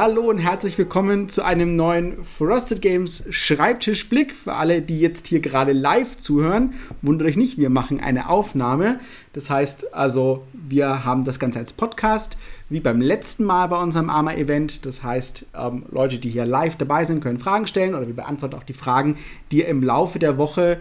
Hallo und herzlich willkommen zu einem neuen Frosted Games Schreibtischblick. Für alle, die jetzt hier gerade live zuhören, wundert euch nicht, wir machen eine Aufnahme. Das heißt also, wir haben das Ganze als Podcast, wie beim letzten Mal bei unserem AMA-Event. Das heißt, ähm, Leute, die hier live dabei sind, können Fragen stellen oder wir beantworten auch die Fragen, die ihr im Laufe der Woche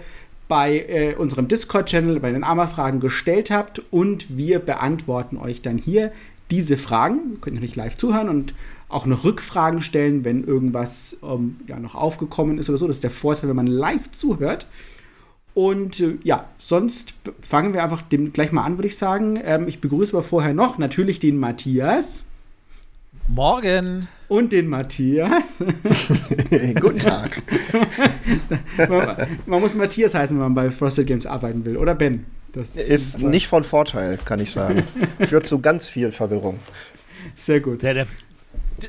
bei äh, unserem Discord-Channel, bei den AMA-Fragen gestellt habt und wir beantworten euch dann hier diese Fragen. Ihr könnt natürlich live zuhören und auch noch Rückfragen stellen, wenn irgendwas ähm, ja, noch aufgekommen ist oder so. Das ist der Vorteil, wenn man live zuhört. Und äh, ja, sonst fangen wir einfach dem gleich mal an, würde ich sagen. Ähm, ich begrüße aber vorher noch natürlich den Matthias. Morgen. Und den Matthias. Guten Tag. man, man, muss Matthias heißen, wenn man bei Frosted Games arbeiten will, oder Ben? Das ist nicht von Vorteil, kann ich sagen. Führt zu ganz viel Verwirrung. Sehr gut. Der, der,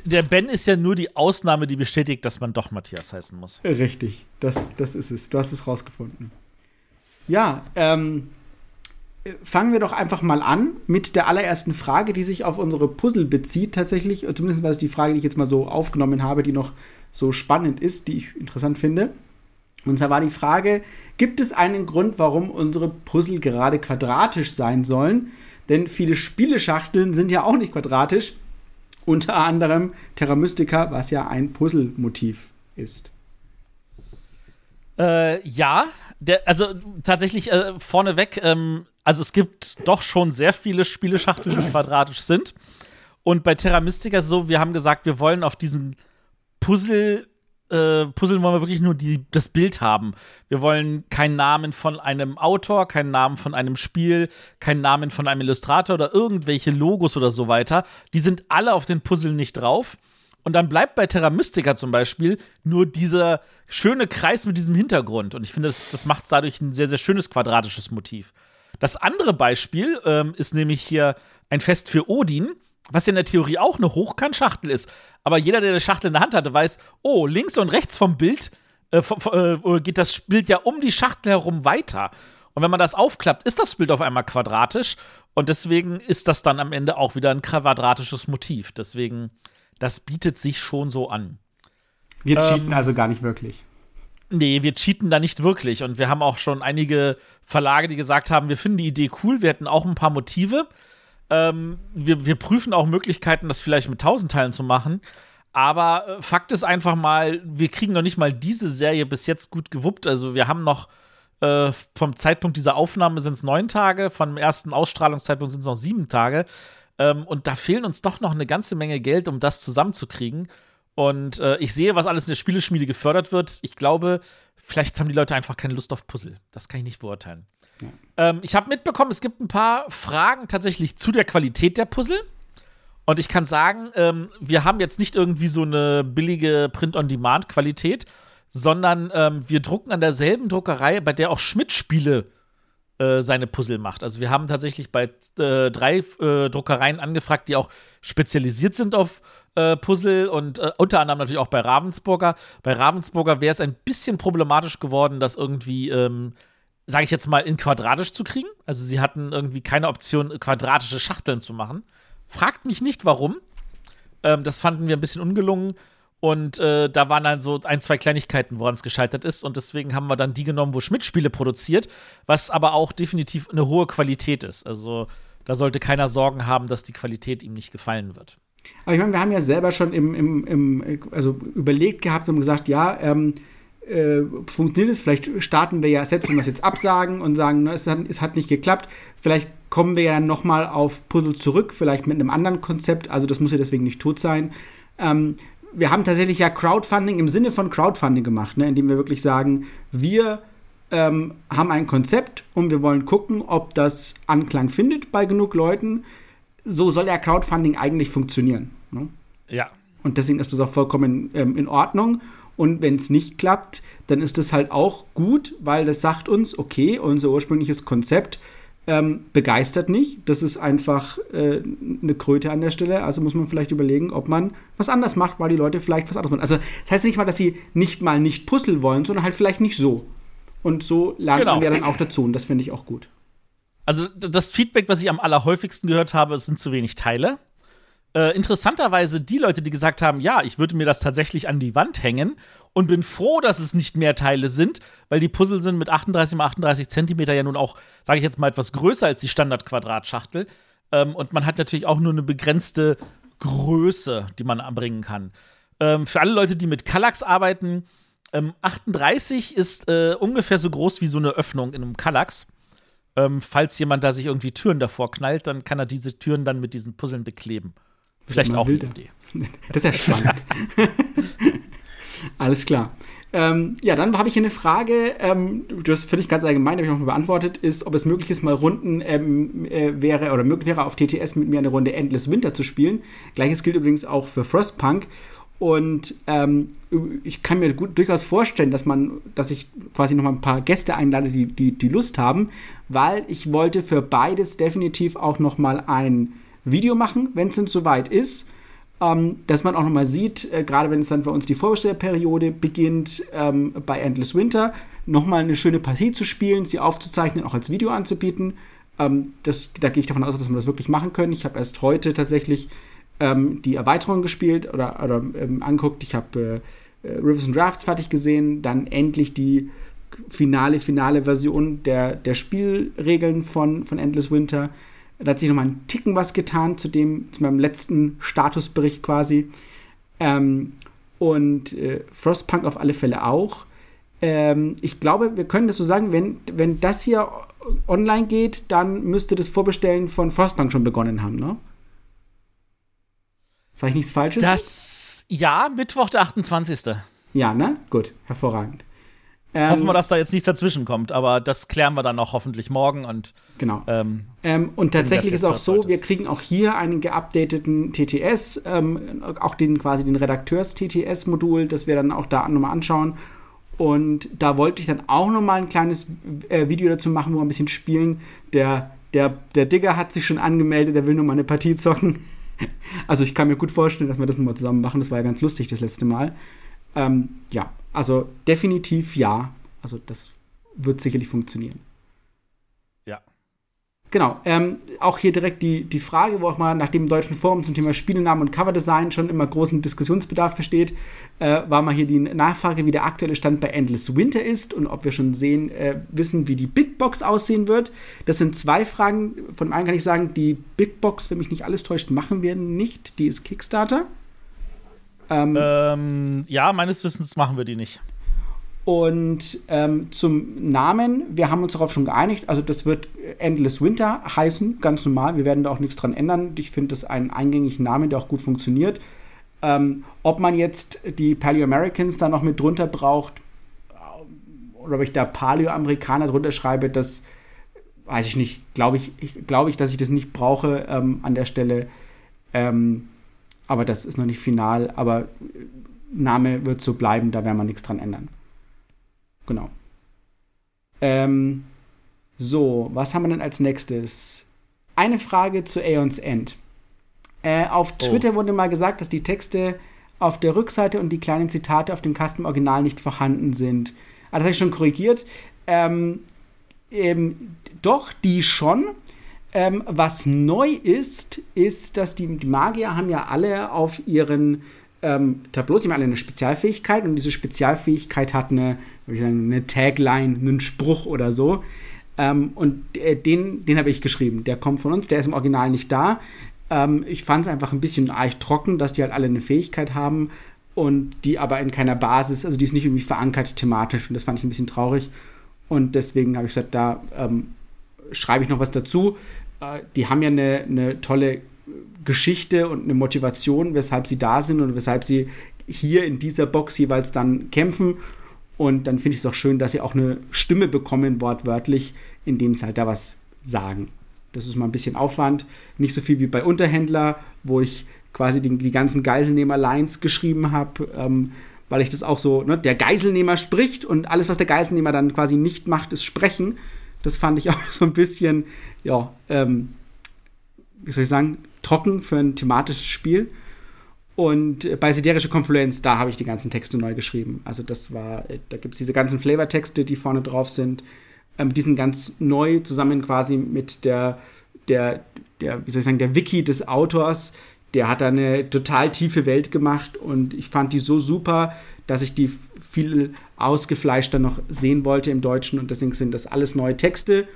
der Ben ist ja nur die Ausnahme, die bestätigt, dass man doch Matthias heißen muss. Richtig, das, das ist es. Du hast es rausgefunden. Ja, ähm, fangen wir doch einfach mal an mit der allerersten Frage, die sich auf unsere Puzzle bezieht, tatsächlich. Zumindest war es die Frage, die ich jetzt mal so aufgenommen habe, die noch so spannend ist, die ich interessant finde. Und zwar war die Frage: Gibt es einen Grund, warum unsere Puzzle gerade quadratisch sein sollen? Denn viele Spieleschachteln sind ja auch nicht quadratisch. Unter anderem Terra Mystica, was ja ein Puzzle-Motiv ist. Äh, ja, der, also tatsächlich äh, vorneweg, ähm, also es gibt doch schon sehr viele Spieleschachteln, die quadratisch sind. Und bei Terra Mystica so, wir haben gesagt, wir wollen auf diesen Puzzle äh, Puzzle wollen wir wirklich nur die, das Bild haben. Wir wollen keinen Namen von einem Autor, keinen Namen von einem Spiel, keinen Namen von einem Illustrator oder irgendwelche Logos oder so weiter. Die sind alle auf den Puzzle nicht drauf. Und dann bleibt bei Terra Mystica zum Beispiel nur dieser schöne Kreis mit diesem Hintergrund. Und ich finde, das, das macht dadurch ein sehr, sehr schönes quadratisches Motiv. Das andere Beispiel ähm, ist nämlich hier ein Fest für Odin was ja in der Theorie auch eine Hochkantschachtel ist. Aber jeder, der eine Schachtel in der Hand hatte, weiß, oh, links und rechts vom Bild äh, äh, geht das Bild ja um die Schachtel herum weiter. Und wenn man das aufklappt, ist das Bild auf einmal quadratisch. Und deswegen ist das dann am Ende auch wieder ein quadratisches Motiv. Deswegen, das bietet sich schon so an. Wir cheaten ähm, also gar nicht wirklich. Nee, wir cheaten da nicht wirklich. Und wir haben auch schon einige Verlage, die gesagt haben, wir finden die Idee cool. Wir hätten auch ein paar Motive. Ähm, wir, wir prüfen auch Möglichkeiten, das vielleicht mit tausend Teilen zu machen. Aber äh, Fakt ist einfach mal, wir kriegen noch nicht mal diese Serie bis jetzt gut gewuppt. Also wir haben noch äh, vom Zeitpunkt dieser Aufnahme sind es neun Tage, vom ersten Ausstrahlungszeitpunkt sind es noch sieben Tage. Ähm, und da fehlen uns doch noch eine ganze Menge Geld, um das zusammenzukriegen. Und äh, ich sehe, was alles in der Spieleschmiede gefördert wird. Ich glaube, vielleicht haben die Leute einfach keine Lust auf Puzzle. Das kann ich nicht beurteilen. Ähm, ich habe mitbekommen, es gibt ein paar Fragen tatsächlich zu der Qualität der Puzzle. Und ich kann sagen, ähm, wir haben jetzt nicht irgendwie so eine billige Print-on-Demand-Qualität, sondern ähm, wir drucken an derselben Druckerei, bei der auch Schmidt-Spiele äh, seine Puzzle macht. Also wir haben tatsächlich bei äh, drei äh, Druckereien angefragt, die auch spezialisiert sind auf äh, Puzzle und äh, unter anderem natürlich auch bei Ravensburger. Bei Ravensburger wäre es ein bisschen problematisch geworden, dass irgendwie ähm, sage ich jetzt mal, in quadratisch zu kriegen. Also sie hatten irgendwie keine Option, quadratische Schachteln zu machen. Fragt mich nicht, warum. Ähm, das fanden wir ein bisschen ungelungen. Und äh, da waren dann so ein, zwei Kleinigkeiten, woran es gescheitert ist. Und deswegen haben wir dann die genommen, wo Schmidt Spiele produziert, was aber auch definitiv eine hohe Qualität ist. Also da sollte keiner Sorgen haben, dass die Qualität ihm nicht gefallen wird. Aber ich meine, wir haben ja selber schon im, im, im also überlegt gehabt und gesagt, ja, ähm, äh, funktioniert es. Vielleicht starten wir ja, selbst wenn wir es jetzt absagen und sagen, ne, es, hat, es hat nicht geklappt, vielleicht kommen wir ja dann nochmal auf Puzzle zurück, vielleicht mit einem anderen Konzept. Also das muss ja deswegen nicht tot sein. Ähm, wir haben tatsächlich ja Crowdfunding im Sinne von Crowdfunding gemacht, ne, indem wir wirklich sagen, wir ähm, haben ein Konzept und wir wollen gucken, ob das Anklang findet bei genug Leuten. So soll ja Crowdfunding eigentlich funktionieren. Ne? Ja. Und deswegen ist das auch vollkommen ähm, in Ordnung. Und wenn es nicht klappt, dann ist das halt auch gut, weil das sagt uns, okay, unser ursprüngliches Konzept ähm, begeistert nicht. Das ist einfach äh, eine Kröte an der Stelle. Also muss man vielleicht überlegen, ob man was anders macht, weil die Leute vielleicht was anderes wollen. Also das heißt nicht mal, dass sie nicht mal nicht puzzeln wollen, sondern halt vielleicht nicht so. Und so lernt genau. man ja dann auch dazu. Und das finde ich auch gut. Also das Feedback, was ich am allerhäufigsten gehört habe, sind zu wenig Teile. Äh, interessanterweise die Leute, die gesagt haben, ja, ich würde mir das tatsächlich an die Wand hängen und bin froh, dass es nicht mehr Teile sind, weil die Puzzle sind mit 38 mal 38 Zentimeter ja nun auch, sage ich jetzt mal, etwas größer als die Standard-Quadratschachtel. Ähm, und man hat natürlich auch nur eine begrenzte Größe, die man anbringen kann. Ähm, für alle Leute, die mit Kallax arbeiten, ähm, 38 ist äh, ungefähr so groß wie so eine Öffnung in einem Kallax. Ähm, falls jemand da sich irgendwie Türen davor knallt, dann kann er diese Türen dann mit diesen Puzzeln bekleben. Vielleicht auch wilder. eine Idee. Das ist ja spannend. Alles klar. Ähm, ja, dann habe ich hier eine Frage, ähm, das finde ich ganz allgemein, habe ich auch mal beantwortet, ist, ob es möglich ist, mal Runden ähm, äh, wäre oder möglich wäre, auf TTS mit mir eine Runde Endless Winter zu spielen. Gleiches gilt übrigens auch für Frostpunk. Und ähm, ich kann mir gut, durchaus vorstellen, dass man, dass ich quasi noch mal ein paar Gäste einlade, die, die, die Lust haben, weil ich wollte für beides definitiv auch noch mal ein Video machen, wenn es denn soweit ist. Ähm, dass man auch noch mal sieht, äh, gerade wenn es dann bei uns die Vorbestellperiode beginnt, ähm, bei Endless Winter, noch mal eine schöne Partie zu spielen, sie aufzuzeichnen, auch als Video anzubieten. Ähm, das, da gehe ich davon aus, dass wir das wirklich machen können. Ich habe erst heute tatsächlich ähm, die Erweiterung gespielt oder, oder ähm, anguckt. Ich habe äh, äh, Rivers and Drafts fertig gesehen, dann endlich die finale, finale Version der, der Spielregeln von, von Endless Winter. Da hat sich nochmal ein Ticken was getan zu, dem, zu meinem letzten Statusbericht quasi. Ähm, und äh, Frostpunk auf alle Fälle auch. Ähm, ich glaube, wir können das so sagen, wenn, wenn das hier online geht, dann müsste das Vorbestellen von Frostpunk schon begonnen haben, ne? Sag ich nichts Falsches? Das, ja, Mittwoch, der 28. Ja, ne? Gut, hervorragend. Ähm, Hoffen wir, dass da jetzt nichts dazwischen kommt, aber das klären wir dann noch hoffentlich morgen und. Genau. Ähm, ähm, und tatsächlich ist auch so, wir kriegen auch hier einen geupdateten TTS, ähm, auch den quasi den Redakteurs-TTS-Modul, das wir dann auch da nochmal anschauen. Und da wollte ich dann auch nochmal ein kleines äh, Video dazu machen, wo wir ein bisschen spielen. Der, der, der Digger hat sich schon angemeldet, der will nochmal eine Partie zocken. Also ich kann mir gut vorstellen, dass wir das nochmal zusammen machen. Das war ja ganz lustig das letzte Mal. Ähm, ja, also definitiv ja. Also das wird sicherlich funktionieren. Ja. Genau. Ähm, auch hier direkt die, die Frage, wo auch mal nach dem deutschen Forum zum Thema Spielenamen und Coverdesign schon immer großen Diskussionsbedarf besteht, äh, war mal hier die Nachfrage, wie der aktuelle Stand bei Endless Winter ist und ob wir schon sehen, äh, wissen, wie die Big Box aussehen wird. Das sind zwei Fragen. Von einem kann ich sagen, die Big Box, wenn mich nicht alles täuscht, machen wir nicht. Die ist Kickstarter. Ähm, ähm, ja, meines Wissens machen wir die nicht. Und ähm, zum Namen, wir haben uns darauf schon geeinigt. Also, das wird Endless Winter heißen, ganz normal. Wir werden da auch nichts dran ändern. Ich finde das einen eingängigen Namen, der auch gut funktioniert. Ähm, ob man jetzt die Paleo Americans da noch mit drunter braucht, oder ob ich da Paleo Amerikaner drunter schreibe, das weiß ich nicht. Glaube ich, ich glaube ich, dass ich das nicht brauche ähm, an der Stelle. Ähm, aber das ist noch nicht final. Aber Name wird so bleiben, da werden wir nichts dran ändern. Genau. Ähm, so, was haben wir denn als nächstes? Eine Frage zu Aeons End. Äh, auf oh. Twitter oh. wurde mal gesagt, dass die Texte auf der Rückseite und die kleinen Zitate auf dem Kasten Original nicht vorhanden sind. Ah, das habe ich schon korrigiert. Ähm, ähm, doch, die schon. Ähm, was neu ist, ist, dass die, die, Magier haben ja alle auf ihren ähm, Tableaus, die haben alle eine Spezialfähigkeit und diese Spezialfähigkeit hat eine, ich sagen, eine Tagline, einen Spruch oder so. Ähm, und äh, den, den habe ich geschrieben. Der kommt von uns, der ist im Original nicht da. Ähm, ich fand es einfach ein bisschen arg trocken, dass die halt alle eine Fähigkeit haben und die aber in keiner Basis, also die ist nicht irgendwie verankert thematisch und das fand ich ein bisschen traurig. Und deswegen habe ich gesagt, da ähm, schreibe ich noch was dazu. Äh, die haben ja eine, eine tolle Geschichte und eine Motivation, weshalb sie da sind und weshalb sie hier in dieser Box jeweils dann kämpfen. Und dann finde ich es auch schön, dass sie auch eine Stimme bekommen, wortwörtlich, indem sie halt da was sagen. Das ist mal ein bisschen Aufwand. Nicht so viel wie bei Unterhändler, wo ich quasi die, die ganzen Geiselnehmer-Lines geschrieben habe, ähm, weil ich das auch so, ne, der Geiselnehmer spricht und alles, was der Geiselnehmer dann quasi nicht macht, ist sprechen. Das fand ich auch so ein bisschen, ja, ähm, wie soll ich sagen, trocken für ein thematisches Spiel. Und bei Siderische Konfluenz, da habe ich die ganzen Texte neu geschrieben. Also das war, da gibt es diese ganzen Flavortexte, die vorne drauf sind. Ähm, die sind ganz neu zusammen quasi mit der, der, der, wie soll ich sagen, der Wiki des Autors, der hat da eine total tiefe Welt gemacht und ich fand die so super, dass ich die viel ausgefleischter noch sehen wollte im Deutschen und deswegen sind das alles neue Texte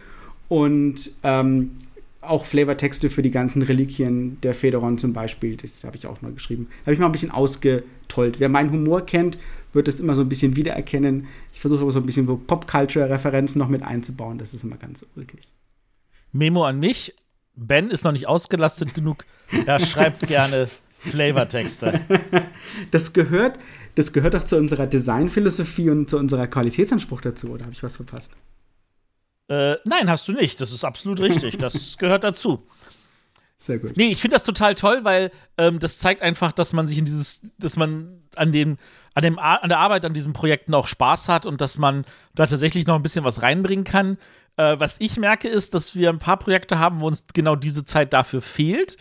und ähm, auch Flavortexte für die ganzen Reliquien der Federon zum Beispiel. Das habe ich auch noch geschrieben. Habe ich mal ein bisschen ausgetollt. Wer meinen Humor kennt, wird das immer so ein bisschen wiedererkennen. Ich versuche aber so ein bisschen so Pop-Culture-Referenzen noch mit einzubauen. Das ist immer ganz ulkig. Memo an mich. Ben ist noch nicht ausgelastet genug. Er schreibt gerne Flavortexte. Das gehört, das gehört auch zu unserer Designphilosophie und zu unserer Qualitätsanspruch dazu, oder habe ich was verpasst? Äh, nein, hast du nicht. Das ist absolut richtig. Das gehört dazu. Sehr gut. Nee, ich finde das total toll, weil ähm, das zeigt einfach, dass man sich in dieses, dass man an dem, an dem, an der Arbeit an diesen Projekten auch Spaß hat und dass man da tatsächlich noch ein bisschen was reinbringen kann. Äh, was ich merke, ist, dass wir ein paar Projekte haben, wo uns genau diese Zeit dafür fehlt.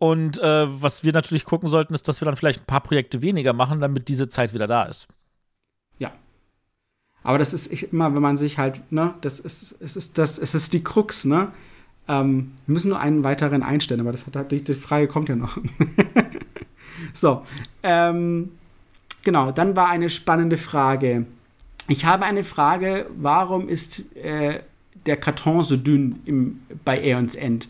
Und äh, was wir natürlich gucken sollten, ist, dass wir dann vielleicht ein paar Projekte weniger machen, damit diese Zeit wieder da ist. Ja. Aber das ist immer, wenn man sich halt, ne, das ist, es ist das, es ist die Krux, ne? Ähm, wir müssen nur einen weiteren einstellen, aber das hat, die Frage kommt ja noch. so, ähm, genau, dann war eine spannende Frage. Ich habe eine Frage, warum ist äh, der Karton so dünn im, bei Aeons End?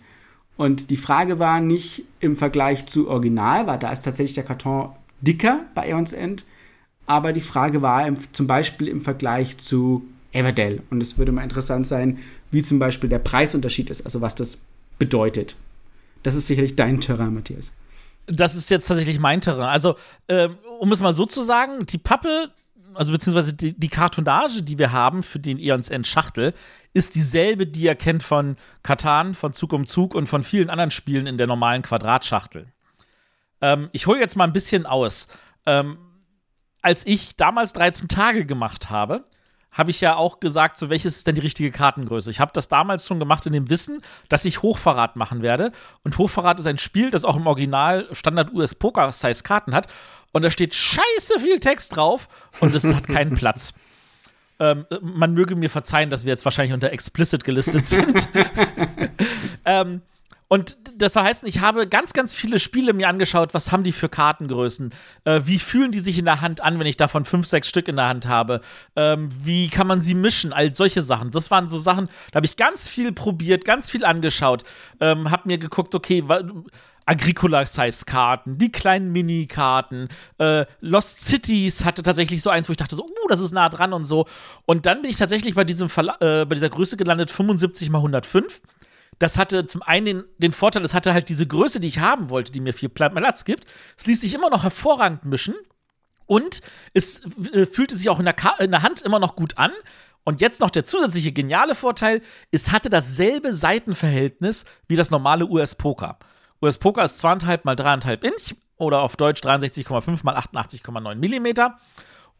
Und die Frage war nicht im Vergleich zu Original, weil da ist tatsächlich der Karton dicker bei Aeons End, aber die Frage war im, zum Beispiel im Vergleich zu Everdell. Und es würde mal interessant sein, wie zum Beispiel der Preisunterschied ist, also was das bedeutet. Das ist sicherlich dein Terrain, Matthias. Das ist jetzt tatsächlich mein Terrain. Also, ähm, um es mal so zu sagen, die Pappe, also beziehungsweise die, die Kartonage, die wir haben für den Eons End Schachtel, ist dieselbe, die ihr kennt von Katan, von Zug um Zug und von vielen anderen Spielen in der normalen Quadratschachtel. Ähm, ich hole jetzt mal ein bisschen aus. Ähm, als ich damals 13 Tage gemacht habe, habe ich ja auch gesagt, so welches ist denn die richtige Kartengröße. Ich habe das damals schon gemacht in dem Wissen, dass ich Hochverrat machen werde. Und Hochverrat ist ein Spiel, das auch im Original Standard US Poker Size Karten hat. Und da steht scheiße viel Text drauf und es hat keinen Platz. Ähm, man möge mir verzeihen, dass wir jetzt wahrscheinlich unter explicit gelistet sind. ähm, und das heißt, ich habe ganz, ganz viele Spiele mir angeschaut, was haben die für Kartengrößen? Äh, wie fühlen die sich in der Hand an, wenn ich davon fünf, sechs Stück in der Hand habe? Ähm, wie kann man sie mischen? All solche Sachen. Das waren so Sachen, da habe ich ganz viel probiert, ganz viel angeschaut. Ähm, habe mir geguckt, okay, Agricola-Size-Karten, die kleinen Mini-Karten. Äh, Lost Cities hatte tatsächlich so eins, wo ich dachte so, uh, das ist nah dran und so. Und dann bin ich tatsächlich bei, diesem Verla äh, bei dieser Größe gelandet, 75 mal 105 das hatte zum einen den, den, Vorteil, es hatte halt diese Größe, die ich haben wollte, die mir viel Platz gibt. Es ließ sich immer noch hervorragend mischen und es äh, fühlte sich auch in der, in der Hand immer noch gut an. Und jetzt noch der zusätzliche geniale Vorteil, es hatte dasselbe Seitenverhältnis wie das normale US-Poker. US-Poker ist 2,5 mal 3,5 Inch oder auf Deutsch 63,5 mal 88,9 Millimeter.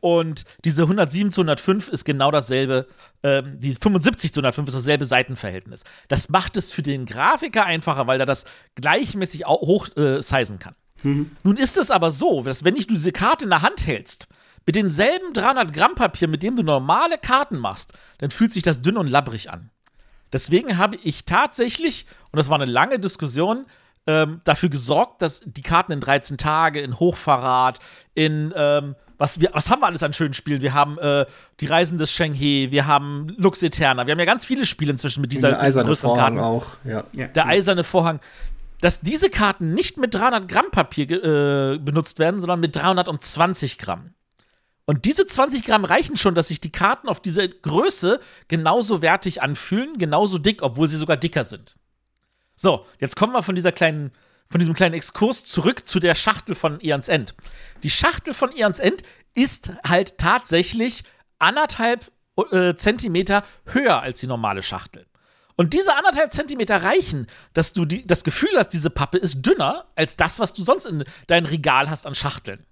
Und diese 107 zu 105 ist genau dasselbe, ähm, die 75 zu 105 ist dasselbe Seitenverhältnis. Das macht es für den Grafiker einfacher, weil er das gleichmäßig hoch äh, sizen kann. Mhm. Nun ist es aber so, dass wenn ich diese Karte in der Hand hältst, mit denselben 300 Gramm Papier, mit dem du normale Karten machst, dann fühlt sich das dünn und labbrig an. Deswegen habe ich tatsächlich, und das war eine lange Diskussion, ähm, dafür gesorgt, dass die Karten in 13 Tage, in Hochverrat, in ähm, was, wir, was haben wir alles an schönen Spielen? Wir haben äh, die Reisen des Shenghe, wir haben Lux Eterna, wir haben ja ganz viele Spiele inzwischen mit dieser der eiserne größeren Vorhang Karten. auch, ja. Der eiserne Vorhang. Dass diese Karten nicht mit 300 Gramm Papier äh, benutzt werden, sondern mit 320 Gramm. Und diese 20 Gramm reichen schon, dass sich die Karten auf diese Größe genauso wertig anfühlen, genauso dick, obwohl sie sogar dicker sind. So, jetzt kommen wir von dieser kleinen von diesem kleinen Exkurs zurück zu der Schachtel von Eons End. Die Schachtel von Eons End ist halt tatsächlich anderthalb äh, Zentimeter höher als die normale Schachtel. Und diese anderthalb Zentimeter reichen, dass du die, das Gefühl hast, diese Pappe ist dünner als das, was du sonst in deinem Regal hast an Schachteln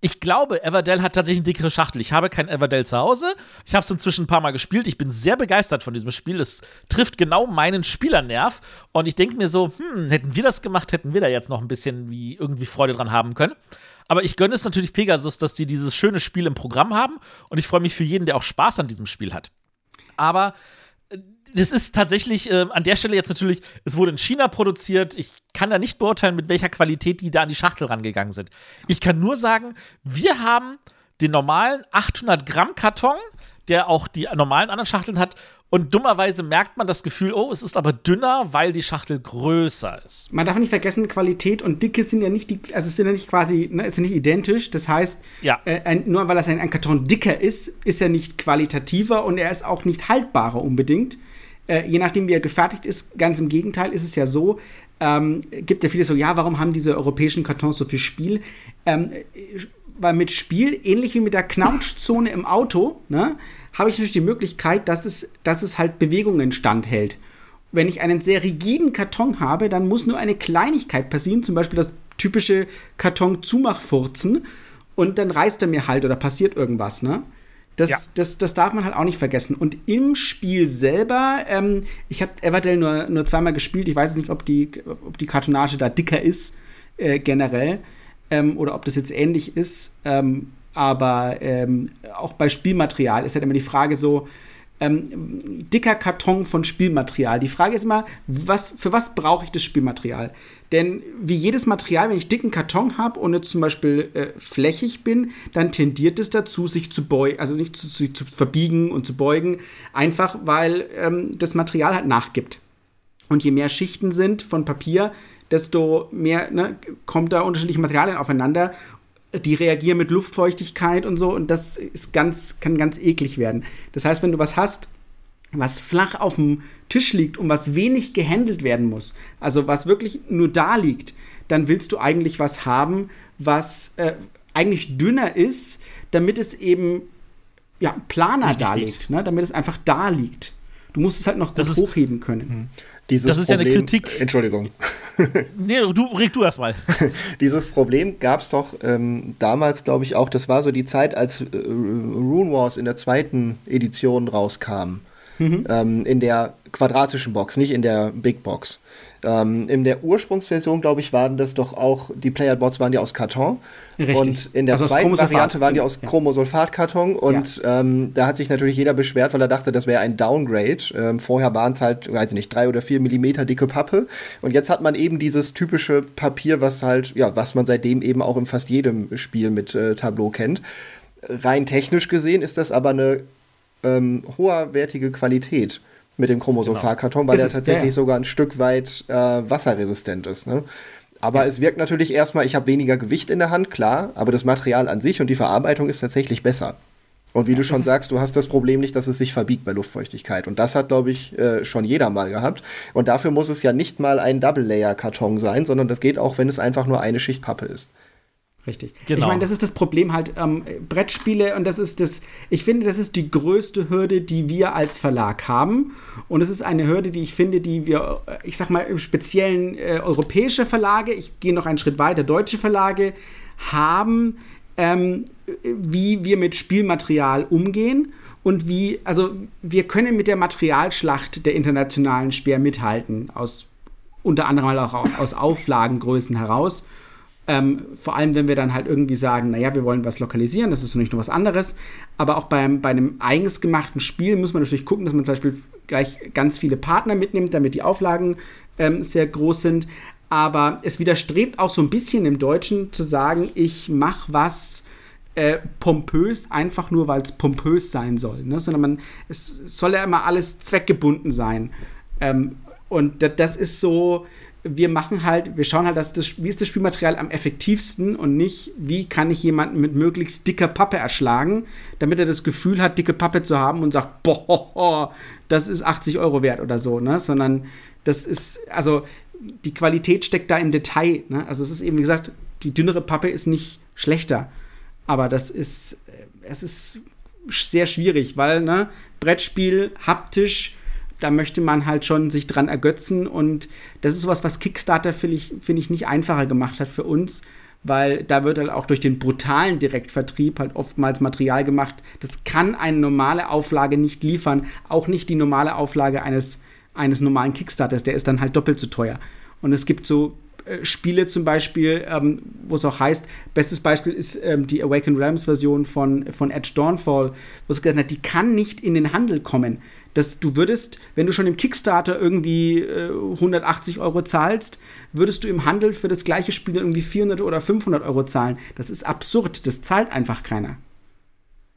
ich glaube, Everdell hat tatsächlich eine dickere Schachtel. Ich habe kein Everdell zu Hause. Ich habe es inzwischen ein paar Mal gespielt. Ich bin sehr begeistert von diesem Spiel. Es trifft genau meinen Spielernerv. Und ich denke mir so, hm, hätten wir das gemacht, hätten wir da jetzt noch ein bisschen wie irgendwie Freude dran haben können. Aber ich gönne es natürlich Pegasus, dass die dieses schöne Spiel im Programm haben. Und ich freue mich für jeden, der auch Spaß an diesem Spiel hat. Aber das ist tatsächlich äh, an der Stelle jetzt natürlich, es wurde in China produziert. Ich kann da nicht beurteilen, mit welcher Qualität die da an die Schachtel rangegangen sind. Ich kann nur sagen, wir haben den normalen 800 Gramm Karton, der auch die normalen anderen Schachteln hat. Und dummerweise merkt man das Gefühl, oh, es ist aber dünner, weil die Schachtel größer ist. Man darf nicht vergessen, Qualität und Dicke sind ja nicht die, also sind ja nicht quasi, ne, sind nicht identisch. Das heißt, ja. äh, ein, nur weil das ein, ein Karton dicker ist, ist er nicht qualitativer und er ist auch nicht haltbarer unbedingt. Äh, je nachdem, wie er gefertigt ist, ganz im Gegenteil, ist es ja so, ähm, gibt ja viele so, ja, warum haben diese europäischen Kartons so viel Spiel? Ähm, weil mit Spiel, ähnlich wie mit der Knautschzone im Auto, ne, habe ich natürlich die Möglichkeit, dass es, dass es halt Bewegungen standhält. Wenn ich einen sehr rigiden Karton habe, dann muss nur eine Kleinigkeit passieren, zum Beispiel das typische Karton-Zumachfurzen, und dann reißt er mir halt oder passiert irgendwas, ne? Das, ja. das, das darf man halt auch nicht vergessen. Und im Spiel selber, ähm, ich habe Everdell nur, nur zweimal gespielt. Ich weiß nicht, ob die, ob die Kartonage da dicker ist, äh, generell, ähm, oder ob das jetzt ähnlich ist. Ähm, aber ähm, auch bei Spielmaterial ist halt immer die Frage so, ähm, dicker Karton von Spielmaterial. Die Frage ist immer, was, für was brauche ich das Spielmaterial? Denn wie jedes Material, wenn ich dicken Karton habe und jetzt zum Beispiel äh, flächig bin, dann tendiert es dazu, sich zu beugen, also nicht zu, zu, zu, verbiegen und zu beugen, einfach weil ähm, das Material halt nachgibt. Und je mehr Schichten sind von Papier, desto mehr ne, kommt da unterschiedliche Materialien aufeinander. Die reagieren mit Luftfeuchtigkeit und so, und das ist ganz, kann ganz eklig werden. Das heißt, wenn du was hast, was flach auf dem Tisch liegt und was wenig gehandelt werden muss, also was wirklich nur da liegt, dann willst du eigentlich was haben, was äh, eigentlich dünner ist, damit es eben ja, planer da liegt, ne? damit es einfach da liegt. Du musst es halt noch gut hochheben können. Mhm. Dieses das ist Problem, ja eine Kritik. Entschuldigung. nee, du reg du erst mal. Dieses Problem gab es doch ähm, damals, glaube ich, auch. Das war so die Zeit, als äh, Rune Wars in der zweiten Edition rauskam. Mhm. Ähm, in der quadratischen Box, nicht in der Big Box. Ähm, in der Ursprungsversion, glaube ich, waren das doch auch, die Playerboards waren ja aus Karton. Richtig. Und in der also zweiten Variante waren die aus ja. Chromosulfatkarton. Und ja. ähm, da hat sich natürlich jeder beschwert, weil er dachte, das wäre ein Downgrade. Ähm, vorher waren es halt, weiß ich nicht, drei oder vier Millimeter dicke Pappe. Und jetzt hat man eben dieses typische Papier, was halt, ja, was man seitdem eben auch in fast jedem Spiel mit äh, Tableau kennt. Rein technisch gesehen ist das aber eine ähm, hoherwertige Qualität mit dem Chromosulfatkarton, genau. weil er tatsächlich ja. sogar ein Stück weit äh, wasserresistent ist. Ne? Aber ja. es wirkt natürlich erstmal, ich habe weniger Gewicht in der Hand, klar, aber das Material an sich und die Verarbeitung ist tatsächlich besser. Und wie ja, du schon sagst, du hast das Problem nicht, dass es sich verbiegt bei Luftfeuchtigkeit. Und das hat, glaube ich, äh, schon jeder mal gehabt. Und dafür muss es ja nicht mal ein Double-Layer-Karton sein, sondern das geht auch, wenn es einfach nur eine Schicht Pappe ist. Richtig. Genau. Ich meine, das ist das Problem halt ähm, Brettspiele und das ist das, ich finde, das ist die größte Hürde, die wir als Verlag haben. Und es ist eine Hürde, die ich finde, die wir, ich sag mal, im speziellen äh, europäische Verlage, ich gehe noch einen Schritt weiter, deutsche Verlage haben, ähm, wie wir mit Spielmaterial umgehen und wie, also wir können mit der Materialschlacht der internationalen schwer mithalten, aus unter anderem halt auch aus Auflagengrößen heraus. Ähm, vor allem, wenn wir dann halt irgendwie sagen, naja, wir wollen was lokalisieren, das ist nicht nur was anderes. Aber auch beim, bei einem eigens gemachten Spiel muss man natürlich gucken, dass man zum Beispiel gleich ganz viele Partner mitnimmt, damit die Auflagen ähm, sehr groß sind. Aber es widerstrebt auch so ein bisschen im Deutschen zu sagen, ich mache was äh, pompös, einfach nur, weil es pompös sein soll. Ne? Sondern man, es soll ja immer alles zweckgebunden sein. Ähm, und das ist so, wir machen halt, wir schauen halt, dass das, wie ist das Spielmaterial am effektivsten und nicht, wie kann ich jemanden mit möglichst dicker Pappe erschlagen, damit er das Gefühl hat, dicke Pappe zu haben und sagt, boah, das ist 80 Euro wert oder so, ne? Sondern das ist, also die Qualität steckt da im Detail, ne? Also es ist eben, wie gesagt, die dünnere Pappe ist nicht schlechter, aber das ist, es ist sehr schwierig, weil, ne, Brettspiel, haptisch, da möchte man halt schon sich dran ergötzen und das ist sowas, was Kickstarter, finde ich, find ich, nicht einfacher gemacht hat für uns, weil da wird halt auch durch den brutalen Direktvertrieb halt oftmals Material gemacht. Das kann eine normale Auflage nicht liefern, auch nicht die normale Auflage eines, eines normalen Kickstarters, der ist dann halt doppelt so teuer. Und es gibt so äh, Spiele zum Beispiel, ähm, wo es auch heißt, bestes Beispiel ist ähm, die Awakened Realms Version von, von Edge Dawnfall, wo es gesagt hat, die kann nicht in den Handel kommen. Dass du würdest, wenn du schon im Kickstarter irgendwie äh, 180 Euro zahlst, würdest du im Handel für das gleiche Spiel irgendwie 400 oder 500 Euro zahlen. Das ist absurd, das zahlt einfach keiner.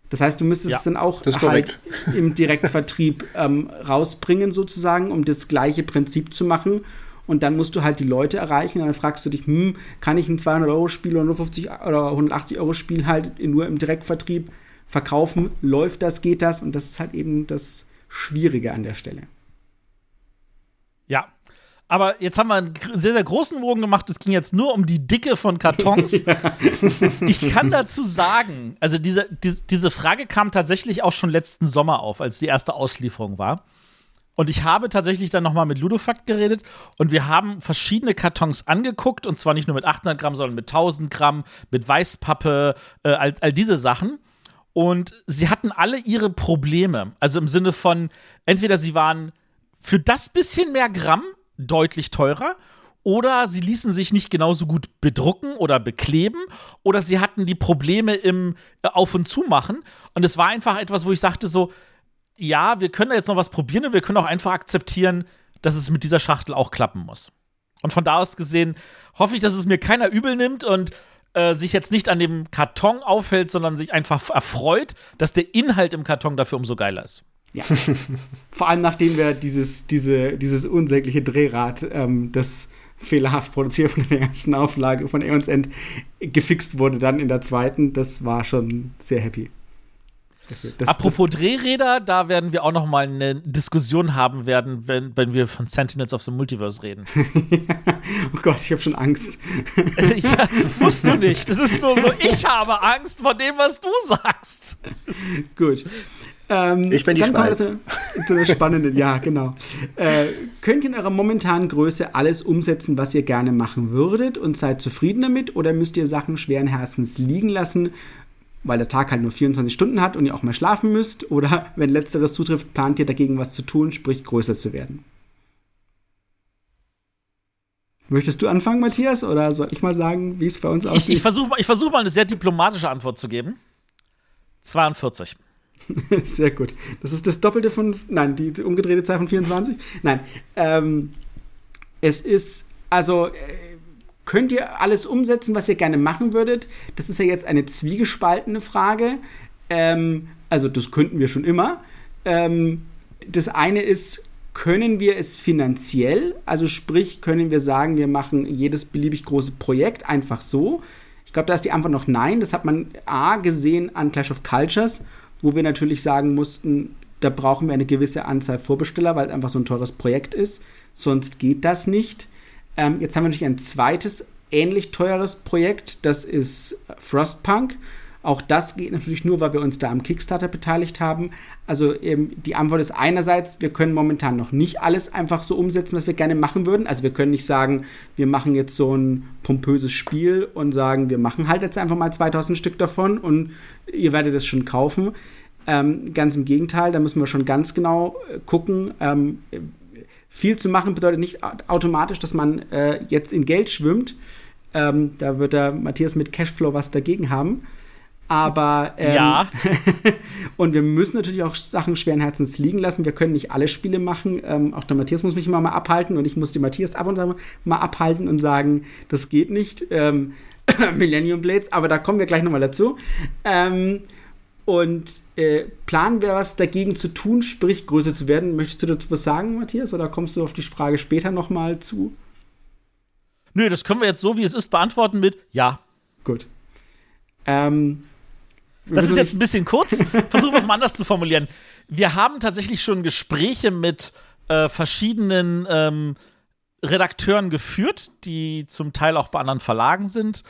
Das heißt, du müsstest ja, es dann auch halt im Direktvertrieb ähm, rausbringen, sozusagen, um das gleiche Prinzip zu machen. Und dann musst du halt die Leute erreichen und dann fragst du dich, hm, kann ich ein 200-Euro-Spiel oder 50 oder 180-Euro-Spiel halt nur im Direktvertrieb verkaufen? Läuft das, geht das? Und das ist halt eben das Schwierige an der Stelle. Ja, aber jetzt haben wir einen sehr, sehr großen Bogen gemacht. Es ging jetzt nur um die Dicke von Kartons. Ich kann dazu sagen, also diese, diese, diese Frage kam tatsächlich auch schon letzten Sommer auf, als die erste Auslieferung war. Und ich habe tatsächlich dann nochmal mit Ludofakt geredet und wir haben verschiedene Kartons angeguckt und zwar nicht nur mit 800 Gramm, sondern mit 1000 Gramm, mit Weißpappe, äh, all, all diese Sachen. Und sie hatten alle ihre Probleme. Also im Sinne von, entweder sie waren für das bisschen mehr Gramm deutlich teurer oder sie ließen sich nicht genauso gut bedrucken oder bekleben oder sie hatten die Probleme im äh, Auf- und Zumachen. Und es war einfach etwas, wo ich sagte so, ja, wir können da jetzt noch was probieren und wir können auch einfach akzeptieren, dass es mit dieser Schachtel auch klappen muss. Und von da aus gesehen hoffe ich, dass es mir keiner übel nimmt und äh, sich jetzt nicht an dem Karton aufhält, sondern sich einfach erfreut, dass der Inhalt im Karton dafür umso geiler ist. Ja. Vor allem nachdem wir dieses, diese, dieses unsägliche Drehrad, ähm, das fehlerhaft produziert von der ersten Auflage von Aeons End gefixt wurde dann in der zweiten, das war schon sehr happy. Das, Apropos das, Drehräder, da werden wir auch noch mal eine Diskussion haben werden, wenn, wenn wir von Sentinels of the Multiverse reden. oh Gott, ich habe schon Angst. ja, musst du nicht. Das ist nur so, ich habe Angst vor dem, was du sagst. Gut. Ähm, ich bin die Schweiz. Zu, zu einer spannenden, ja, genau. Äh, könnt ihr in eurer momentanen Größe alles umsetzen, was ihr gerne machen würdet und seid zufrieden damit? Oder müsst ihr Sachen schweren Herzens liegen lassen, weil der Tag halt nur 24 Stunden hat und ihr auch mal schlafen müsst? Oder wenn letzteres zutrifft, plant ihr dagegen was zu tun, sprich größer zu werden? Möchtest du anfangen, Matthias, oder soll ich mal sagen, wie es bei uns aussieht? Ich, ich versuche ich versuch mal eine sehr diplomatische Antwort zu geben. 42. Sehr gut. Das ist das Doppelte von, nein, die umgedrehte Zahl von 24? Nein. Ähm, es ist, also, äh, könnt ihr alles umsetzen, was ihr gerne machen würdet? Das ist ja jetzt eine zwiegespaltene Frage. Ähm, also, das könnten wir schon immer. Ähm, das eine ist, können wir es finanziell? Also, sprich, können wir sagen, wir machen jedes beliebig große Projekt einfach so? Ich glaube, da ist die Antwort noch nein. Das hat man A gesehen an Clash of Cultures wo wir natürlich sagen mussten, da brauchen wir eine gewisse Anzahl Vorbesteller, weil es einfach so ein teures Projekt ist. Sonst geht das nicht. Ähm, jetzt haben wir natürlich ein zweites ähnlich teures Projekt, das ist Frostpunk. Auch das geht natürlich nur, weil wir uns da am Kickstarter beteiligt haben. Also ähm, die Antwort ist einerseits, wir können momentan noch nicht alles einfach so umsetzen, was wir gerne machen würden. Also wir können nicht sagen, wir machen jetzt so ein pompöses Spiel und sagen, wir machen halt jetzt einfach mal 2000 Stück davon und ihr werdet es schon kaufen. Ähm, ganz im Gegenteil, da müssen wir schon ganz genau äh, gucken. Ähm, viel zu machen bedeutet nicht automatisch, dass man äh, jetzt in Geld schwimmt. Ähm, da wird der Matthias mit Cashflow was dagegen haben. Aber ähm, ja. und wir müssen natürlich auch Sachen schweren Herzens liegen lassen. Wir können nicht alle Spiele machen. Ähm, auch der Matthias muss mich immer mal abhalten und ich muss den Matthias ab und zu mal abhalten und sagen, das geht nicht. Ähm, Millennium Blades, aber da kommen wir gleich nochmal dazu. Ähm, und äh, planen wir was dagegen zu tun, sprich größer zu werden? Möchtest du dazu was sagen, Matthias, oder kommst du auf die Frage später nochmal zu? Nö, das können wir jetzt so, wie es ist, beantworten mit Ja. Gut. Ähm, das ist jetzt ein bisschen kurz. Versuchen wir es mal anders zu formulieren. Wir haben tatsächlich schon Gespräche mit äh, verschiedenen ähm, Redakteuren geführt, die zum Teil auch bei anderen Verlagen sind.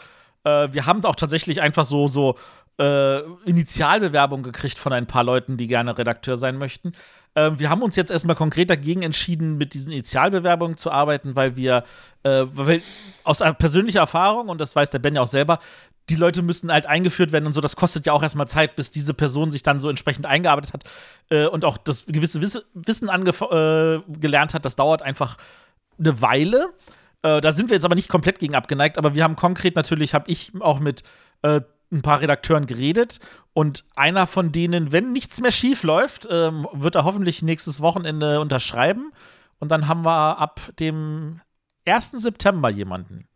Äh, wir haben auch tatsächlich einfach so, so äh, Initialbewerbung gekriegt von ein paar Leuten, die gerne Redakteur sein möchten. Äh, wir haben uns jetzt erstmal konkret dagegen entschieden, mit diesen Initialbewerbungen zu arbeiten, weil wir, äh, weil aus persönlicher Erfahrung, und das weiß der Ben ja auch selber, die Leute müssen halt eingeführt werden und so. Das kostet ja auch erstmal Zeit, bis diese Person sich dann so entsprechend eingearbeitet hat äh, und auch das gewisse Wiss Wissen äh, gelernt hat. Das dauert einfach eine Weile. Äh, da sind wir jetzt aber nicht komplett gegen abgeneigt, aber wir haben konkret natürlich, habe ich auch mit äh, ein paar Redakteuren geredet und einer von denen, wenn nichts mehr schief läuft, ähm, wird er hoffentlich nächstes Wochenende unterschreiben und dann haben wir ab dem 1. September jemanden.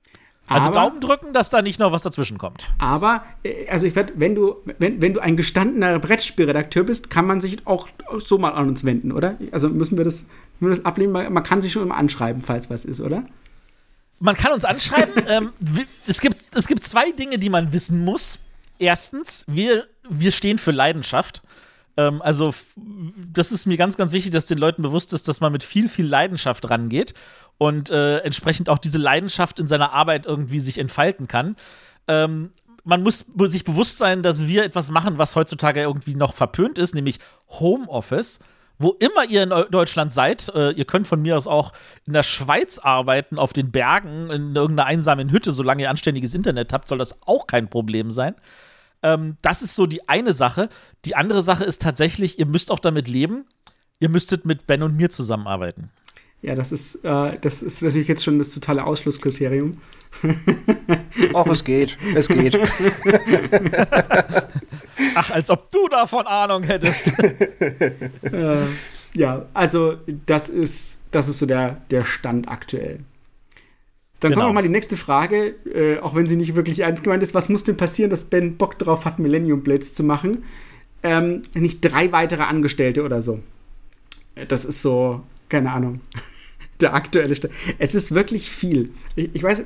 Also Aber- Daumen drücken, dass da nicht noch was dazwischen kommt. Aber, äh, also ich werd, wenn du, wenn, wenn du ein gestandener Brettspielredakteur bist, kann man sich auch so mal an uns wenden, oder? Also müssen wir das, müssen wir das ablehnen? Man kann sich schon immer anschreiben, falls was ist, oder? Man kann uns anschreiben. ähm, es, gibt, es gibt zwei Dinge, die man wissen muss. Erstens, wir, wir stehen für Leidenschaft. Ähm, also, das ist mir ganz, ganz wichtig, dass den Leuten bewusst ist, dass man mit viel, viel Leidenschaft rangeht und äh, entsprechend auch diese Leidenschaft in seiner Arbeit irgendwie sich entfalten kann. Ähm, man muss sich bewusst sein, dass wir etwas machen, was heutzutage irgendwie noch verpönt ist, nämlich Homeoffice. Wo immer ihr in Eu- Deutschland seid, äh, ihr könnt von mir aus auch in der Schweiz arbeiten, auf den Bergen, in irgendeiner einsamen Hütte, solange ihr anständiges Internet habt, soll das auch kein Problem sein. Ähm, das ist so die eine Sache. Die andere Sache ist tatsächlich, ihr müsst auch damit leben, ihr müsstet mit Ben und mir zusammenarbeiten. Ja, das ist, äh, das ist natürlich jetzt schon das totale Ausschlusskriterium. Och, es geht. Es geht. Ach, als ob du davon Ahnung hättest. Äh, ja, also das ist, das ist so der, der Stand aktuell. Dann Genau. kommt noch mal die nächste Frage, äh, auch wenn sie nicht wirklich ernst gemeint ist. Was muss denn passieren, dass Ben Bock drauf hat, Millennium Blades zu machen? Ähm, nicht drei weitere Angestellte oder so. Das ist so, keine Ahnung, der aktuelle Stand. Es ist wirklich viel. Ich, ich weiß,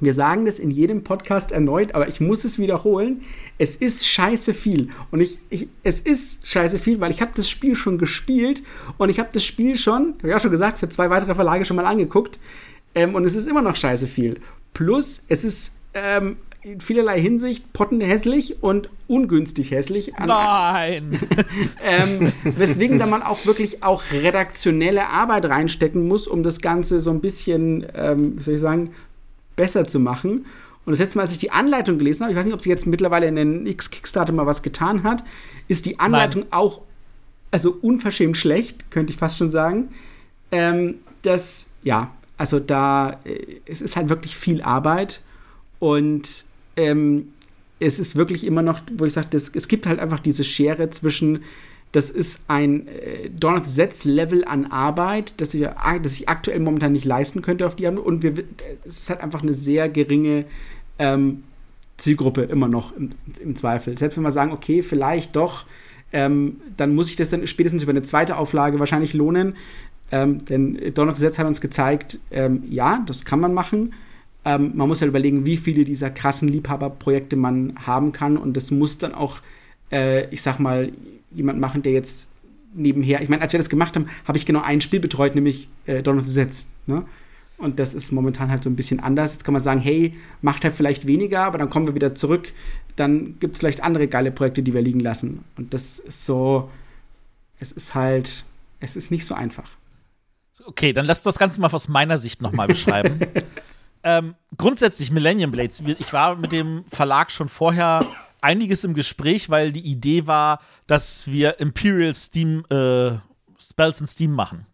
wir sagen das in jedem Podcast erneut, aber ich muss es wiederholen. Es ist scheiße viel. Und ich, ich es ist scheiße viel, weil ich habe das Spiel schon gespielt und ich habe das Spiel schon, habe ich auch schon gesagt, für zwei weitere Verlage schon mal angeguckt. Ähm, und es ist immer noch scheiße viel. Plus, es ist ähm, in vielerlei Hinsicht pottenhässlich und ungünstig hässlich. Nein. ähm, weswegen da man auch wirklich auch redaktionelle Arbeit reinstecken muss, um das Ganze so ein bisschen, ähm, wie soll ich sagen, besser zu machen. Und das letzte Mal, als ich die Anleitung gelesen habe, ich weiß nicht, ob sie jetzt mittlerweile in den X-Kickstarter mal was getan hat, ist die Anleitung auch, also unverschämt schlecht, könnte ich fast schon sagen. Ähm, das, ja, also da, äh, es ist halt wirklich viel Arbeit und ähm, es ist wirklich immer noch, wo ich sage, es gibt halt einfach diese Schere zwischen, das ist ein äh, Dawn Sets Level an Arbeit, das, wir, das ich aktuell momentan nicht leisten könnte auf die Art und wir, es ist halt einfach eine sehr geringe ähm, Zielgruppe immer noch im, im Zweifel. Selbst wenn wir sagen, okay, vielleicht doch, ähm, dann muss ich das dann spätestens über eine zweite Auflage wahrscheinlich lohnen. Ähm, denn Dawn of the Sets hat uns gezeigt, ähm, ja, das kann man machen. Ähm, man muss halt überlegen, wie viele dieser krassen Liebhaberprojekte man haben kann. Und das muss dann auch, äh, ich sag mal, jemand machen, der jetzt nebenher. Ich meine, als wir das gemacht haben, habe ich genau ein Spiel betreut, nämlich äh, Dawn of the Sets. Ne? Und das ist momentan halt so ein bisschen anders. Jetzt kann man sagen, hey, macht halt vielleicht weniger, aber dann kommen wir wieder zurück. Dann gibt es vielleicht andere geile Projekte, die wir liegen lassen. Und das ist so, es ist halt, es ist nicht so einfach. Okay, dann lass das Ganze mal aus meiner Sicht nochmal beschreiben. ähm, grundsätzlich Millennium Blades. Ich war mit dem Verlag schon vorher einiges im Gespräch, weil die Idee war, dass wir Imperial Steam äh, Spells in Steam machen.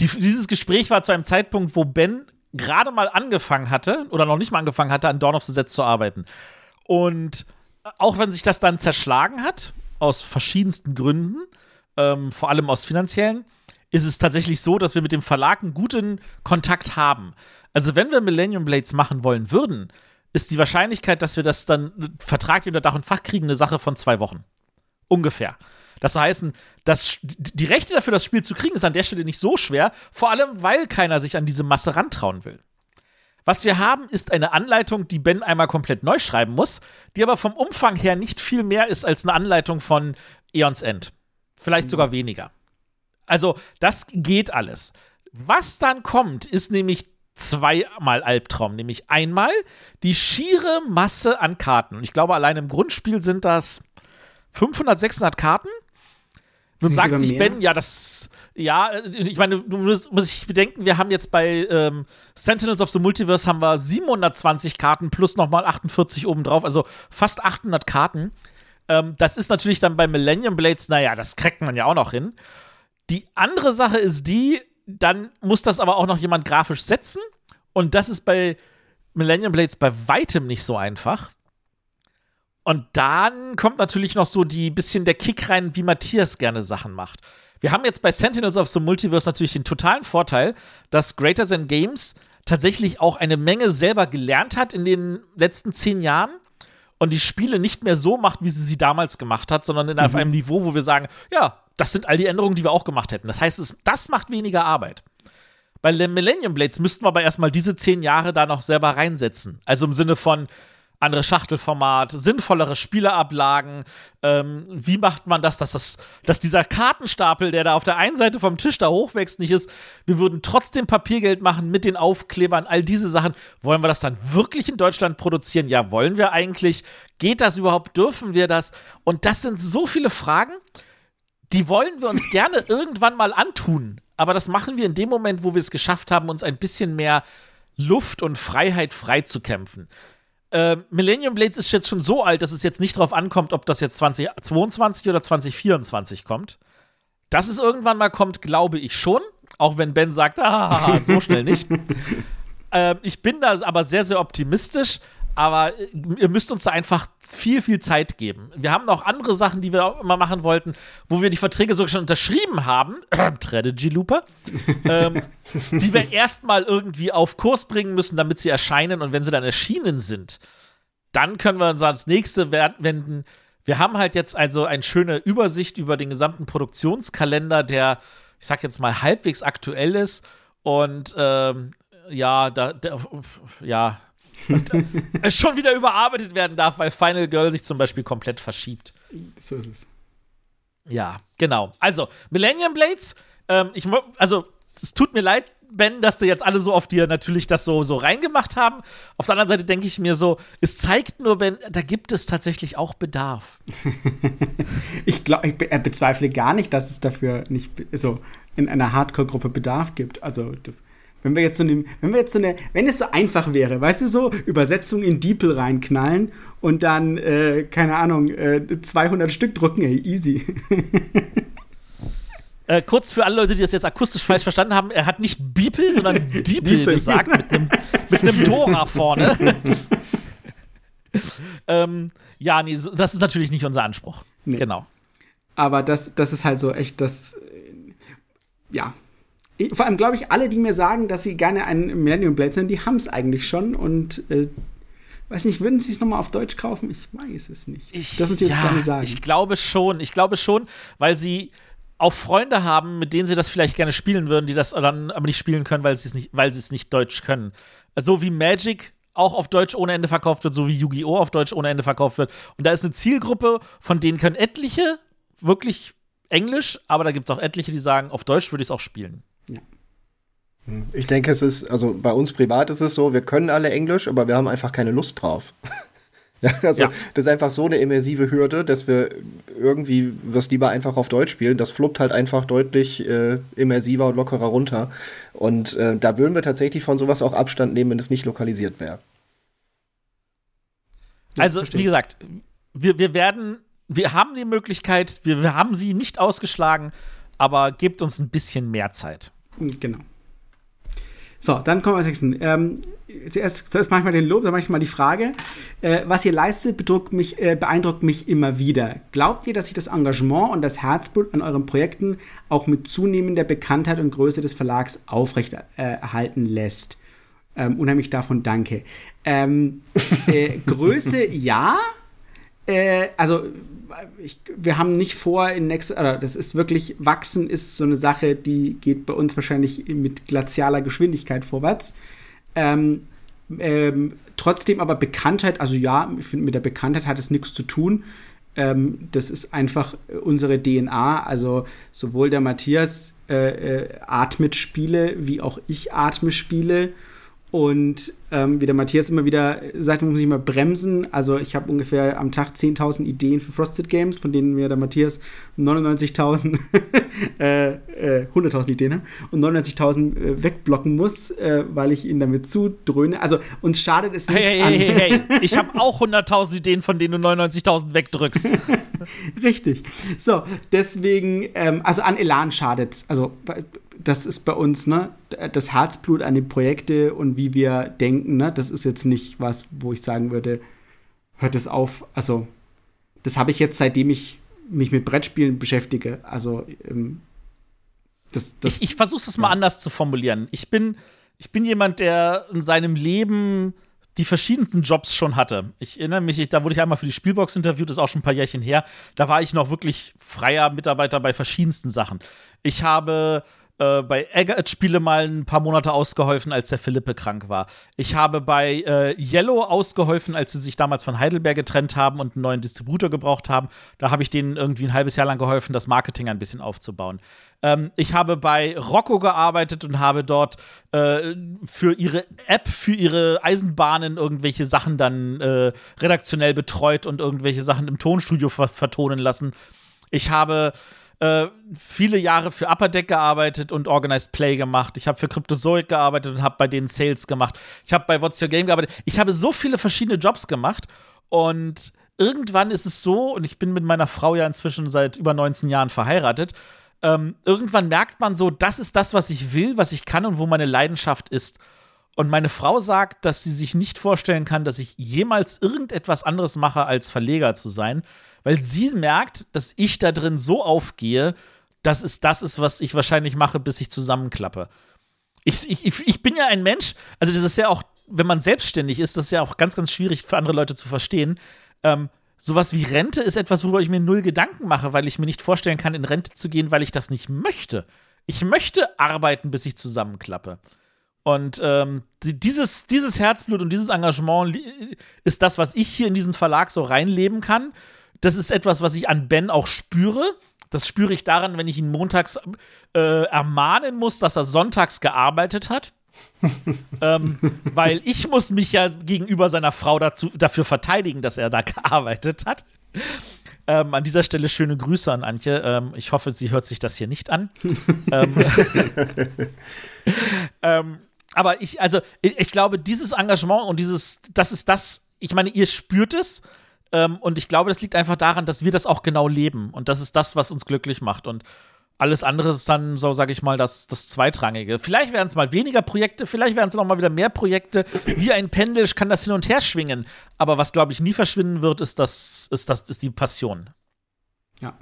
Die, dieses Gespräch war zu einem Zeitpunkt, wo Ben gerade mal angefangen hatte oder noch nicht mal angefangen hatte, an Dawn of the Set zu arbeiten. Und auch wenn sich das dann zerschlagen hat, aus verschiedensten Gründen, ähm, vor allem aus finanziellen, ist es tatsächlich so, dass wir mit dem Verlag einen guten Kontakt haben. Also, wenn wir Millennium Blades machen wollen würden, ist die Wahrscheinlichkeit, dass wir das dann vertraglich unter Dach und Fach kriegen, eine Sache von zwei Wochen. Ungefähr. Das heißt, das, die Rechte dafür, das Spiel zu kriegen, ist an der Stelle nicht so schwer, vor allem, weil keiner sich an diese Masse rantrauen will. Was wir haben, ist eine Anleitung, die Ben einmal komplett neu schreiben muss, die aber vom Umfang her nicht viel mehr ist als eine Anleitung von Eons End. Vielleicht sogar weniger. Also, das geht alles. Was dann kommt, ist nämlich zweimal Albtraum. Nämlich einmal die schiere Masse an Karten. Und ich glaube, allein im Grundspiel sind das 500, 600 Karten. Nun Nicht sagt sich mehr? Ben, ja, das, ja, ich meine, du musst, muss ich bedenken, wir haben jetzt bei ähm, Sentinels of the Multiverse haben wir 720 Karten plus nochmal 48 obendrauf, also fast 800 Karten. Ähm, das ist natürlich dann bei Millennium Blades, naja, das kriegt man ja auch noch hin. Die andere Sache ist die, dann muss das aber auch noch jemand grafisch setzen. Und das ist bei Millennium Blades bei weitem nicht so einfach. Und dann kommt natürlich noch so die bisschen der Kick rein, wie Matthias gerne Sachen macht. Wir haben jetzt bei Sentinels of the Multiverse natürlich den totalen Vorteil, dass Greater Than Games tatsächlich auch eine Menge selber gelernt hat in den letzten zehn Jahren und die Spiele nicht mehr so macht, wie sie sie damals gemacht hat, sondern in, mhm. auf einem Niveau, wo wir sagen, ja, das sind all die Änderungen, die wir auch gemacht hätten. Das heißt, es, das macht weniger Arbeit. Bei den Millennium Blades müssten wir aber erstmal diese zehn Jahre da noch selber reinsetzen. Also im Sinne von, andere Schachtelformat, sinnvollere Spielerablagen. Ähm, wie macht man das dass, das, dass dieser Kartenstapel, der da auf der einen Seite vom Tisch da hochwächst, nicht ist? Wir würden trotzdem Papiergeld machen mit den Aufklebern, all diese Sachen. Wollen wir das dann wirklich in Deutschland produzieren? Ja, wollen wir eigentlich? Geht das überhaupt? Dürfen wir das? Und das sind so viele Fragen, die wollen wir uns gerne irgendwann mal antun. Aber das machen wir in dem Moment, wo wir es geschafft haben, uns ein bisschen mehr Luft und Freiheit freizukämpfen äh, Millennium Blades ist jetzt schon so alt, dass es jetzt nicht darauf ankommt, ob das jetzt 2022 oder 2024 kommt. Dass es irgendwann mal kommt, glaube ich schon. Auch wenn Ben sagt, ah, so schnell nicht. äh, ich bin da aber sehr, sehr optimistisch. Aber äh, ihr müsst uns da einfach viel, viel Zeit geben. Wir haben noch andere Sachen, die wir auch immer machen wollten, wo wir die Verträge sogar schon unterschrieben haben. Strategy Looper. ähm, die wir erstmal irgendwie auf Kurs bringen müssen, damit sie erscheinen. Und wenn sie dann erschienen sind, dann können wir uns ans nächste wenden. Wir haben halt jetzt also eine schöne Übersicht über den gesamten Produktionskalender, der, ich sag jetzt mal, halbwegs aktuell ist. Und ähm, ja, da, da, ja, schon wieder überarbeitet werden darf, weil Final Girl sich zum Beispiel komplett verschiebt. So ist es. Ja, genau. Also, Millennium Blades, ähm, ich, also, es tut mir leid, Ben, dass du jetzt alle so auf dir natürlich das so, so reingemacht haben. Auf der anderen Seite denke ich mir so, es zeigt nur, Ben, da gibt es tatsächlich auch Bedarf. ich glaube, ich be bezweifle gar nicht, dass es dafür nicht so in einer Hardcore-Gruppe Bedarf gibt. Also wenn wir jetzt so eine, wenn wir jetzt so eine, wenn es so einfach wäre, weißt du so, Übersetzung in DeepL reinknallen und dann, äh, keine Ahnung, äh, 200 Stück drucken, ey, easy. Äh, kurz für alle Leute, die das jetzt akustisch falsch verstanden haben, er hat nicht Beeple, sondern Deeple gesagt, mit einem mit nem Dora vorne. ähm, ja, nee, das ist natürlich nicht unser Anspruch. Nee. Genau. Aber das, das ist halt so echt das, äh, ja, vor allem glaube ich, alle, die mir sagen, dass sie gerne einen Millennium Blade sind, die haben es eigentlich schon und äh, weiß nicht, würden sie es nochmal auf Deutsch kaufen? Ich weiß es nicht. Ich, Dürfen sie jetzt ja, gerne sagen. Ich glaube schon. Ich glaube schon, weil sie auch Freunde haben, mit denen sie das vielleicht gerne spielen würden, die das dann aber nicht spielen können, weil sie es nicht, weil sie es nicht Deutsch können. So wie Magic auch auf Deutsch ohne Ende verkauft wird, so wie Yu-Gi-Oh! auf Deutsch ohne Ende verkauft wird. Und da ist eine Zielgruppe, von denen können etliche wirklich Englisch, aber da gibt es auch etliche, die sagen, auf Deutsch würde ich es auch spielen. Ja. Ich denke, es ist, also bei uns privat ist es so, wir können alle Englisch, aber wir haben einfach keine Lust drauf. ja, also ja. das ist einfach so eine immersive Hürde, dass wir irgendwie was lieber einfach auf Deutsch spielen. Das fluppt halt einfach deutlich äh, immersiver und lockerer runter. Und äh, da würden wir tatsächlich von sowas auch Abstand nehmen, wenn es nicht lokalisiert wäre. Also, wie gesagt, wir, wir werden, wir haben die Möglichkeit, wir, wir haben sie nicht ausgeschlagen, aber gebt uns ein bisschen mehr Zeit. Genau. So, dann kommen wir zum nächsten. Ähm, zuerst, zuerst mache ich mal den Lob, dann mache ich mal die Frage. Äh, was ihr leistet, mich, äh, beeindruckt mich immer wieder. Glaubt ihr, dass sich das Engagement und das Herzblut an euren Projekten auch mit zunehmender Bekanntheit und Größe des Verlags aufrechterhalten äh, lässt? Ähm, unheimlich davon danke. Ähm, äh, Größe ja. Äh, also ich, wir haben nicht vor, in nächster, oder das ist wirklich, wachsen ist so eine Sache, die geht bei uns wahrscheinlich mit glazialer Geschwindigkeit vorwärts. Ähm, ähm, trotzdem aber Bekanntheit, also ja, ich finde, mit der Bekanntheit hat es nichts zu tun. Ähm, das ist einfach unsere DNA. Also sowohl der Matthias äh, äh, atmet Spiele, wie auch ich atme Spiele. Und ähm, wie der Matthias immer wieder sagt, man muss sich mal bremsen. Also ich habe ungefähr am Tag 10.000 Ideen für Frosted Games, von denen mir der Matthias 99.000, äh, äh, 100.000 Ideen ne? und 99.000 äh, wegblocken muss, äh, weil ich ihn damit zudröhne. Also uns schadet es nicht hey, hey, hey, hey, hey. Ich habe auch 100.000 Ideen, von denen du 99.000 wegdrückst. Richtig. So, deswegen, ähm, also an Elan schadet es. Also das ist bei uns, ne, das Herzblut an den Projekte und wie wir denken, ne, das ist jetzt nicht was, wo ich sagen würde, hört es auf. Also, das habe ich jetzt, seitdem ich mich mit Brettspielen beschäftige. Also, ähm, das, das, ich, ich versuche es ja. mal anders zu formulieren. Ich bin, ich bin jemand, der in seinem Leben die verschiedensten Jobs schon hatte. Ich erinnere mich, da wurde ich einmal für die Spielbox interviewt, das ist auch schon ein paar Jährchen her. Da war ich noch wirklich freier Mitarbeiter bei verschiedensten Sachen. Ich habe äh, bei Eggert Spiele mal ein paar Monate ausgeholfen, als der Philippe krank war. Ich habe bei äh, Yellow ausgeholfen, als sie sich damals von Heidelberg getrennt haben und einen neuen Distributor gebraucht haben. Da habe ich denen irgendwie ein halbes Jahr lang geholfen, das Marketing ein bisschen aufzubauen. Ähm, ich habe bei Rocco gearbeitet und habe dort äh, für ihre App, für ihre Eisenbahnen irgendwelche Sachen dann äh, redaktionell betreut und irgendwelche Sachen im Tonstudio ver vertonen lassen. Ich habe äh, viele Jahre für Upper Deck gearbeitet und Organized Play gemacht. Ich habe für Cryptozoic gearbeitet und habe bei denen Sales gemacht. Ich habe bei What's Your Game gearbeitet. Ich habe so viele verschiedene Jobs gemacht und irgendwann ist es so, und ich bin mit meiner Frau ja inzwischen seit über 19 Jahren verheiratet, ähm, irgendwann merkt man so, das ist das, was ich will, was ich kann und wo meine Leidenschaft ist. Und meine Frau sagt, dass sie sich nicht vorstellen kann, dass ich jemals irgendetwas anderes mache, als Verleger zu sein, weil sie merkt, dass ich da drin so aufgehe, dass es das ist, was ich wahrscheinlich mache, bis ich zusammenklappe. Ich, ich, ich bin ja ein Mensch, also das ist ja auch, wenn man selbstständig ist, das ist ja auch ganz, ganz schwierig für andere Leute zu verstehen. Ähm, sowas wie Rente ist etwas, worüber ich mir null Gedanken mache, weil ich mir nicht vorstellen kann, in Rente zu gehen, weil ich das nicht möchte. Ich möchte arbeiten, bis ich zusammenklappe. Und ähm, dieses, dieses Herzblut und dieses Engagement ist das, was ich hier in diesen Verlag so reinleben kann. Das ist etwas, was ich an Ben auch spüre. Das spüre ich daran, wenn ich ihn montags äh, ermahnen muss, dass er sonntags gearbeitet hat. ähm, weil ich muss mich ja gegenüber seiner Frau dazu, dafür verteidigen, dass er da gearbeitet hat. Ähm, an dieser Stelle schöne Grüße an Antje. Ähm, ich hoffe, sie hört sich das hier nicht an. ähm, ähm aber ich, also, ich, ich, glaube, dieses Engagement und dieses, das ist das, ich meine, ihr spürt es, ähm, und ich glaube, das liegt einfach daran, dass wir das auch genau leben. Und das ist das, was uns glücklich macht. Und alles andere ist dann, so sage ich mal, das, das Zweitrangige. Vielleicht werden es mal weniger Projekte, vielleicht werden es noch mal wieder mehr Projekte. Wie ein Pendel kann das hin und her schwingen. Aber was, glaube ich, nie verschwinden wird, ist, das, ist, das, ist die Passion. Ja.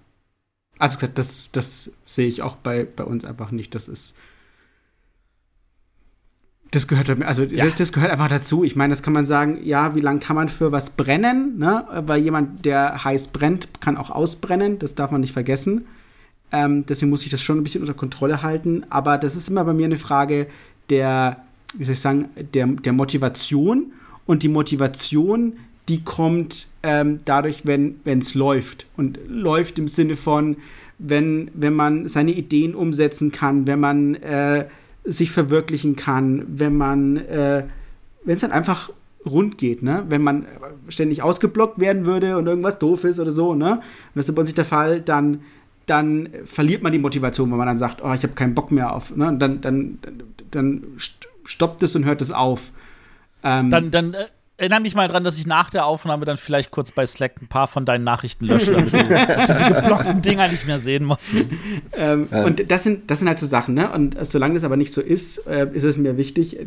Also gesagt, das, das sehe ich auch bei, bei uns einfach nicht. Das ist das gehört, also ja. das, das, gehört einfach dazu. Ich meine, das kann man sagen, ja, wie lange kann man für was brennen? Ne? Weil jemand, der heiß brennt, kann auch ausbrennen. Das darf man nicht vergessen. Ähm, deswegen muss ich das schon ein bisschen unter Kontrolle halten. Aber das ist immer bei mir eine Frage der, wie soll ich sagen, der, der Motivation. Und die Motivation, die kommt ähm, dadurch, wenn es läuft. Und läuft im Sinne von, wenn, wenn man seine Ideen umsetzen kann, wenn man äh, sich verwirklichen kann, wenn man, äh, wenn es dann einfach rund geht, ne? Wenn man ständig ausgeblockt werden würde und irgendwas doof ist oder so, ne? Und das ist bei uns nicht der Fall, dann, dann verliert man die Motivation, wenn man dann sagt, oh, ich habe keinen Bock mehr auf, ne? Und dann, dann, dann stoppt es und hört es auf. Ähm, dann, dann äh, erinnere mich mal dran, dass ich nach der Aufnahme dann vielleicht kurz bei Slack ein paar von deinen Nachrichten lösche, damit du diese geblockten Dinger nicht mehr sehen musst. Ähm, ja. Und das sind, das sind halt so Sachen, ne? Und solange das aber nicht so ist, äh, ist es mir wichtig, äh,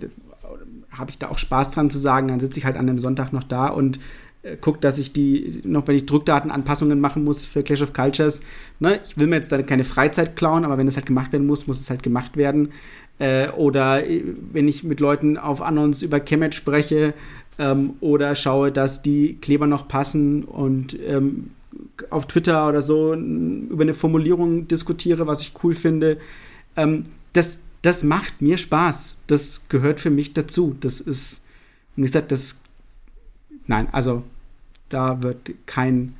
habe ich da auch Spaß dran zu sagen, dann sitze ich halt an dem Sonntag noch da und äh, gucke, dass ich die, noch wenn ich Druckdatenanpassungen machen muss für Clash of Cultures, ne? Ich will mir jetzt da keine Freizeit klauen, aber wenn es halt gemacht werden muss, muss es halt gemacht werden. Äh, oder äh, wenn ich mit Leuten auf Annons über Kemet spreche, ähm, oder schaue, dass die Kleber noch passen und ähm, auf Twitter oder so über eine Formulierung diskutiere, was ich cool finde. Ähm, das, das macht mir Spaß. Das gehört für mich dazu. Das ist, und ich sage, das, nein, also da wird kein,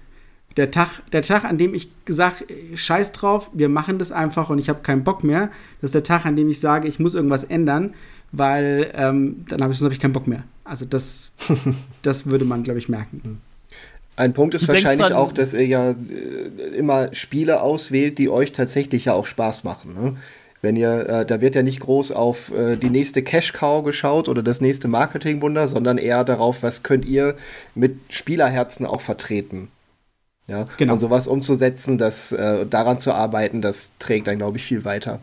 der Tag, der Tag, an dem ich gesagt, scheiß drauf, wir machen das einfach und ich habe keinen Bock mehr, das ist der Tag, an dem ich sage, ich muss irgendwas ändern, weil ähm, dann habe ich, hab ich keinen Bock mehr. Also das, das würde man, glaube ich, merken. Ein Punkt ist du wahrscheinlich auch, dass ihr ja äh, immer Spiele auswählt, die euch tatsächlich ja auch Spaß machen. Ne? Wenn ihr, äh, da wird ja nicht groß auf äh, die nächste Cash-Cow geschaut oder das nächste Marketingwunder, sondern eher darauf, was könnt ihr mit Spielerherzen auch vertreten. Ja, genau. Und sowas umzusetzen, das, äh, daran zu arbeiten, das trägt dann, glaube ich, viel weiter.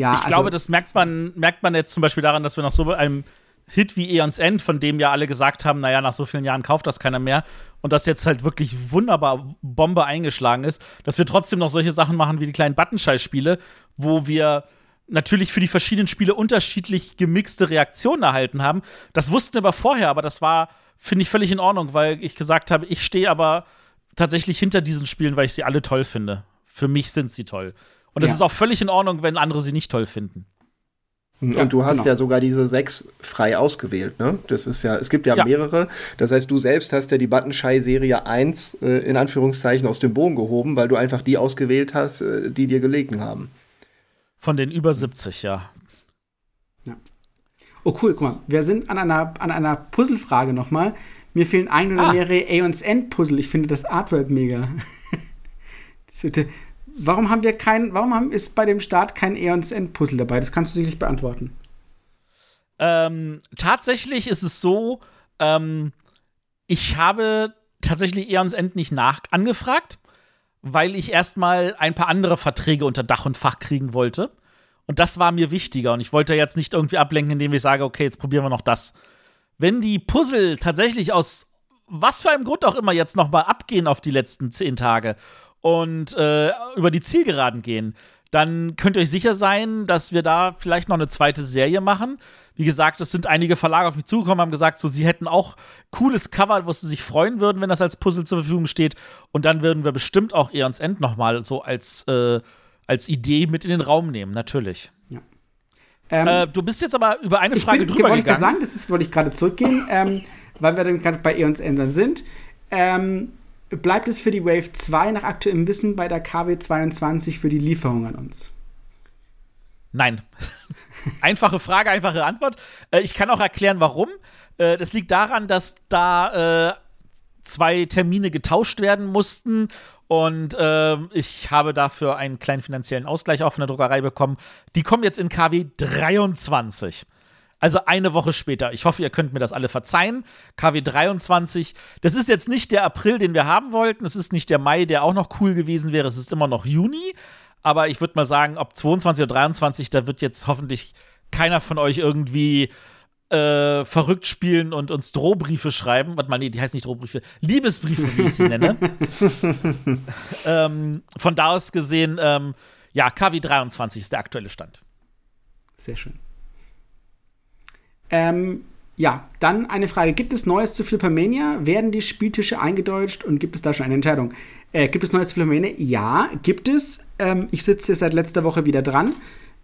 Ja, ich also, glaube, das merkt man, merkt man jetzt zum Beispiel daran, dass wir nach so einem Hit wie Eons End, von dem ja alle gesagt haben, naja, nach so vielen Jahren kauft das keiner mehr und das jetzt halt wirklich wunderbar Bombe eingeschlagen ist, dass wir trotzdem noch solche Sachen machen wie die kleinen Buttonscheiß-Spiele, wo wir natürlich für die verschiedenen Spiele unterschiedlich gemixte Reaktionen erhalten haben. Das wussten wir aber vorher, aber das war, finde ich, völlig in Ordnung, weil ich gesagt habe, ich stehe aber tatsächlich hinter diesen Spielen, weil ich sie alle toll finde. Für mich sind sie toll. Und es ja. ist auch völlig in Ordnung, wenn andere sie nicht toll finden. Und ja, du hast genau. ja sogar diese sechs frei ausgewählt, ne? Das ist ja, es gibt ja, ja. mehrere. Das heißt, du selbst hast ja die Buttonschei-Serie 1 äh, in Anführungszeichen aus dem Boden gehoben, weil du einfach die ausgewählt hast, äh, die dir gelegen haben. Von den über 70, ja. Ja. Oh, cool, guck mal. Wir sind an einer, an einer Puzzlefrage nochmal. Mir fehlen ein oder ah. mehrere Aeons End Puzzle. Ich finde das Artwork mega. warum haben wir kein, warum haben, ist bei dem Start kein Aeons End Puzzle dabei? Das kannst du sicherlich beantworten. Ähm, tatsächlich ist es so, ähm, ich habe tatsächlich Aeons End nicht nach angefragt weil ich erstmal ein paar andere Verträge unter Dach und Fach kriegen wollte. Und das war mir wichtiger. Und ich wollte jetzt nicht irgendwie ablenken, indem ich sage, okay, jetzt probieren wir noch das. Wenn die Puzzle tatsächlich aus was für einem Grund auch immer jetzt noch mal abgehen auf die letzten zehn Tage und äh, über die Zielgeraden gehen, dann könnt ihr euch sicher sein, dass wir da vielleicht noch eine zweite Serie machen. Wie gesagt, es sind einige Verlage auf mich zugekommen, haben gesagt, so sie hätten auch cooles Cover, wo sie sich freuen würden, wenn das als Puzzle zur Verfügung steht. Und dann würden wir bestimmt auch Eons End noch mal so als, äh, als Idee mit in den Raum nehmen, natürlich. Ja. Ähm, äh, du bist jetzt aber über eine Frage bin, drüber wollte gegangen. Ich sagen, das ist, wollte ich gerade zurückgehen, ähm, weil wir dann gerade bei Eons End sind. Ähm, bleibt es für die Wave 2 nach aktuellem Wissen bei der KW 22 für die Lieferung an uns? Nein. Einfache Frage, einfache Antwort. Äh, ich kann auch erklären, warum. Äh, das liegt daran, dass da äh, zwei Termine getauscht werden mussten und äh, ich habe dafür einen kleinen finanziellen Ausgleich auch von der Druckerei bekommen. Die kommen jetzt in KW 23. Also eine Woche später. Ich hoffe, ihr könnt mir das alle verzeihen. KW 23. Das ist jetzt nicht der April, den wir haben wollten. Es ist nicht der Mai, der auch noch cool gewesen wäre. Es ist immer noch Juni. Aber ich würde mal sagen, ob 22 oder 23, da wird jetzt hoffentlich keiner von euch irgendwie äh, verrückt spielen und uns Drohbriefe schreiben. Warte mal, nee, die heißen nicht Drohbriefe. Liebesbriefe, wie ich sie nenne. ähm, von da aus gesehen, ähm, ja, KW 23 ist der aktuelle Stand. Sehr schön. Ähm, ja, dann eine Frage. Gibt es Neues zu Flippermania? Werden die Spieltische eingedeutscht und gibt es da schon eine Entscheidung? Äh, gibt es Neues zu Flippermania? Ja, gibt es. Ähm, ich sitze seit letzter Woche wieder dran.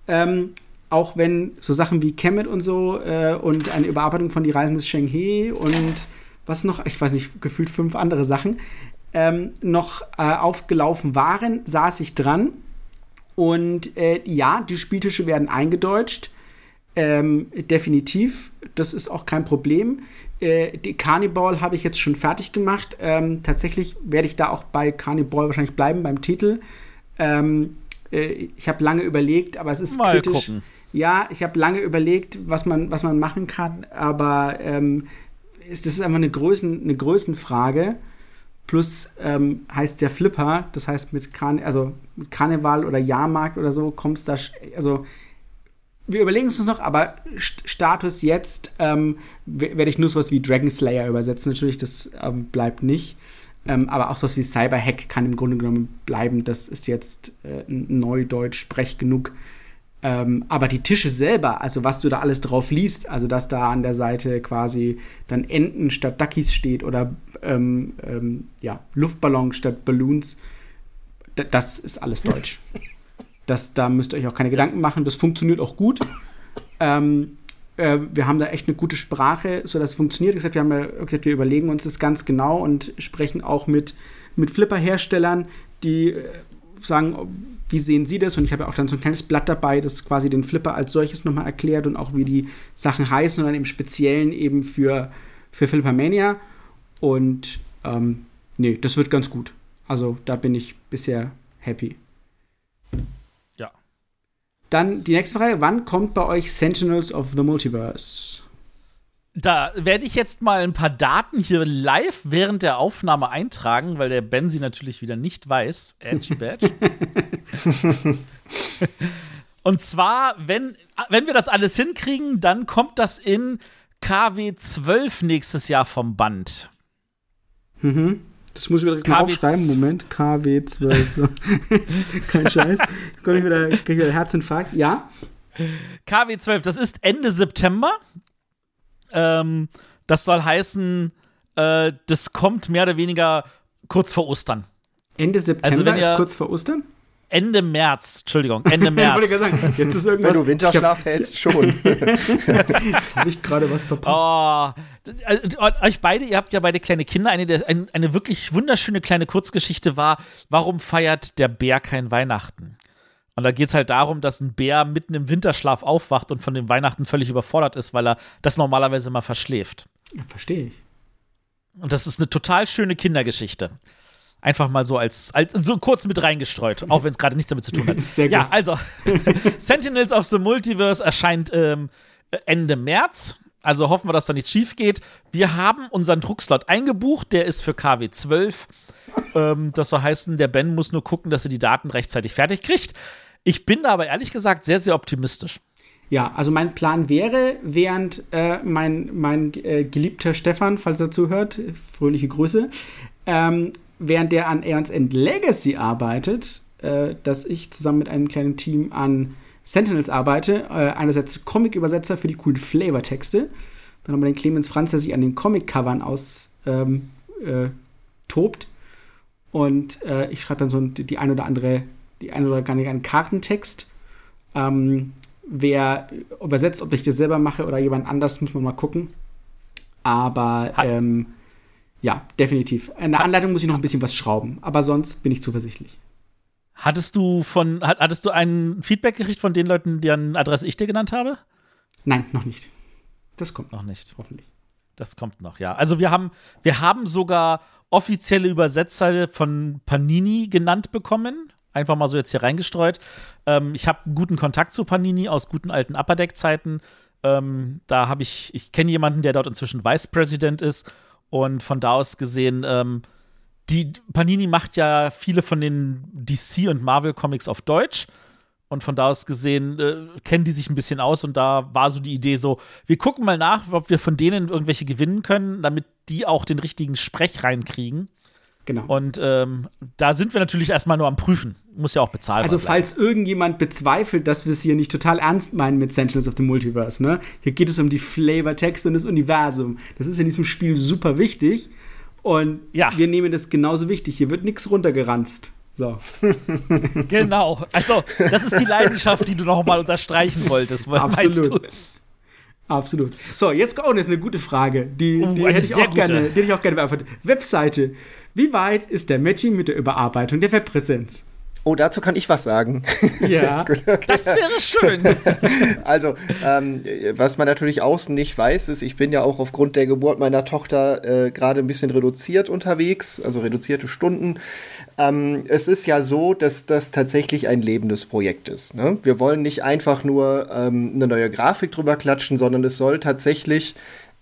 Ähm, auch wenn so Sachen wie Kemet und so äh, und eine Überarbeitung von Die Reisen des Shenghe und was noch, ich weiß nicht, gefühlt fünf andere Sachen ähm, noch äh, aufgelaufen waren, saß ich dran. Und äh, ja, die Spieltische werden eingedeutscht. Ähm, definitiv, das ist auch kein Problem. Äh, die Carnivore habe ich jetzt schon fertig gemacht. Ähm, tatsächlich werde ich da auch bei Carnivore wahrscheinlich bleiben, beim Titel. Ähm, äh, ich habe lange überlegt, aber es ist Mal kritisch. Gucken. Ja, ich habe lange überlegt, was man, was man machen kann, aber ähm, ist, das ist einfach eine, Größen, eine Größenfrage. Plus ähm, heißt es ja Flipper, das heißt mit, Karne also mit Karneval oder Jahrmarkt oder so kommt es da, also wir überlegen es uns noch, aber Status jetzt ähm, werde ich nur sowas wie Dragon Slayer übersetzen. Natürlich, das ähm, bleibt nicht. Ähm, aber auch sowas wie Cyberhack kann im Grunde genommen bleiben. Das ist jetzt äh, Neudeutsch, sprech genug. Ähm, aber die Tische selber, also was du da alles drauf liest, also dass da an der Seite quasi dann Enten statt Duckies steht oder ähm, ähm, ja, Luftballons statt Balloons, das ist alles Deutsch. Das, da müsst ihr euch auch keine Gedanken machen. Das funktioniert auch gut. Ähm, äh, wir haben da echt eine gute Sprache, sodass es funktioniert. Wie gesagt, wir, haben gesagt, wir überlegen uns das ganz genau und sprechen auch mit, mit Flipper-Herstellern, die äh, sagen, wie sehen sie das? Und ich habe ja auch dann so ein kleines Blatt dabei, das quasi den Flipper als solches nochmal erklärt und auch wie die Sachen heißen und dann im Speziellen eben für, für Flippermania. Und ähm, nee, das wird ganz gut. Also da bin ich bisher happy. Dann die nächste Frage: Wann kommt bei euch Sentinels of the Multiverse? Da werde ich jetzt mal ein paar Daten hier live während der Aufnahme eintragen, weil der Ben sie natürlich wieder nicht weiß. Edgy Badge. Und zwar, wenn, wenn wir das alles hinkriegen, dann kommt das in KW 12 nächstes Jahr vom Band. Mhm. Das muss ich wieder KW aufschreiben. Moment, KW 12. Kein Scheiß. Komme ich wieder, ich wieder Herzinfarkt. Ja. KW 12, das ist Ende September. Ähm, das soll heißen, äh, das kommt mehr oder weniger kurz vor Ostern. Ende September also ist kurz vor Ostern? Ende März, Entschuldigung, Ende März. ich sagen, jetzt ist irgendwas. Wenn du Winterschlaf hältst, schon. jetzt habe ich gerade was verpasst. Oh, euch beide, ihr habt ja beide kleine Kinder. Eine, der, eine, eine wirklich wunderschöne kleine Kurzgeschichte war, warum feiert der Bär kein Weihnachten? Und da geht es halt darum, dass ein Bär mitten im Winterschlaf aufwacht und von dem Weihnachten völlig überfordert ist, weil er das normalerweise immer verschläft. Ja, verstehe ich. Und das ist eine total schöne Kindergeschichte. Einfach mal so als, als so kurz mit reingestreut, auch wenn es gerade nichts damit zu tun hat. Sehr gut. Ja, also Sentinels of the Multiverse erscheint ähm, Ende März. Also hoffen wir, dass da nichts schief geht. Wir haben unseren Druckslot eingebucht, der ist für KW 12. Ähm, das soll heißen, der Ben muss nur gucken, dass er die Daten rechtzeitig fertig kriegt. Ich bin da aber ehrlich gesagt sehr, sehr optimistisch. Ja, also mein Plan wäre, während äh, mein, mein äh, geliebter Stefan, falls er zuhört, fröhliche Grüße, ähm, während der an Aeons End Legacy arbeitet, äh, dass ich zusammen mit einem kleinen Team an Sentinels arbeite. Äh, einerseits Comic-Übersetzer für die coolen Flavor-Texte. Dann haben wir den Clemens Franz, der sich an den Comic-Covern aus ähm, äh. Und äh, ich schreibe dann so die, ein oder andere, die ein oder gar nicht einen Kartentext. Ähm, wer übersetzt, ob ich das selber mache oder jemand anders, muss man mal gucken. Aber ähm, ja, definitiv. In der Anleitung muss ich noch ein bisschen was schrauben, aber sonst bin ich zuversichtlich. Hattest du von, hattest du ein Feedback gekriegt von den Leuten, deren Adresse ich dir genannt habe? Nein, noch nicht. Das kommt noch nicht. Hoffentlich. Das kommt noch, ja. Also wir haben, wir haben sogar offizielle Übersetzer von Panini genannt bekommen. Einfach mal so jetzt hier reingestreut. Ähm, ich habe guten Kontakt zu Panini aus guten alten Upper Deck-Zeiten. Ähm, da habe ich, ich kenne jemanden, der dort inzwischen Vice President ist und von da aus gesehen, ähm, die Panini macht ja viele von den DC und Marvel Comics auf Deutsch. Und von da aus gesehen äh, kennen die sich ein bisschen aus und da war so die Idee so, wir gucken mal nach, ob wir von denen irgendwelche gewinnen können, damit die auch den richtigen Sprech reinkriegen. Genau. Und ähm, da sind wir natürlich erstmal nur am Prüfen. Muss ja auch bezahlt werden. Also, falls irgendjemand bezweifelt, dass wir es hier nicht total ernst meinen mit Sentinels of the Multiverse, ne? Hier geht es um die Flavortexte und das Universum. Das ist in diesem Spiel super wichtig. Und ja. wir nehmen das genauso wichtig. Hier wird nichts runtergeranzt. So. genau. Also, das ist die Leidenschaft, die du noch mal unterstreichen wolltest, Absolut. Absolut. So, jetzt oh, das ist eine gute Frage. Die, oh, die hätte ich auch gerne, die hätte ich auch gerne beantwortet. Webseite. Wie weit ist der Matching mit der Überarbeitung der Webpräsenz? Oh, dazu kann ich was sagen. Ja, Gut, okay. das wäre schön. also, ähm, was man natürlich außen nicht weiß, ist, ich bin ja auch aufgrund der Geburt meiner Tochter äh, gerade ein bisschen reduziert unterwegs, also reduzierte Stunden. Ähm, es ist ja so, dass das tatsächlich ein lebendes Projekt ist. Ne? Wir wollen nicht einfach nur ähm, eine neue Grafik drüber klatschen, sondern es soll tatsächlich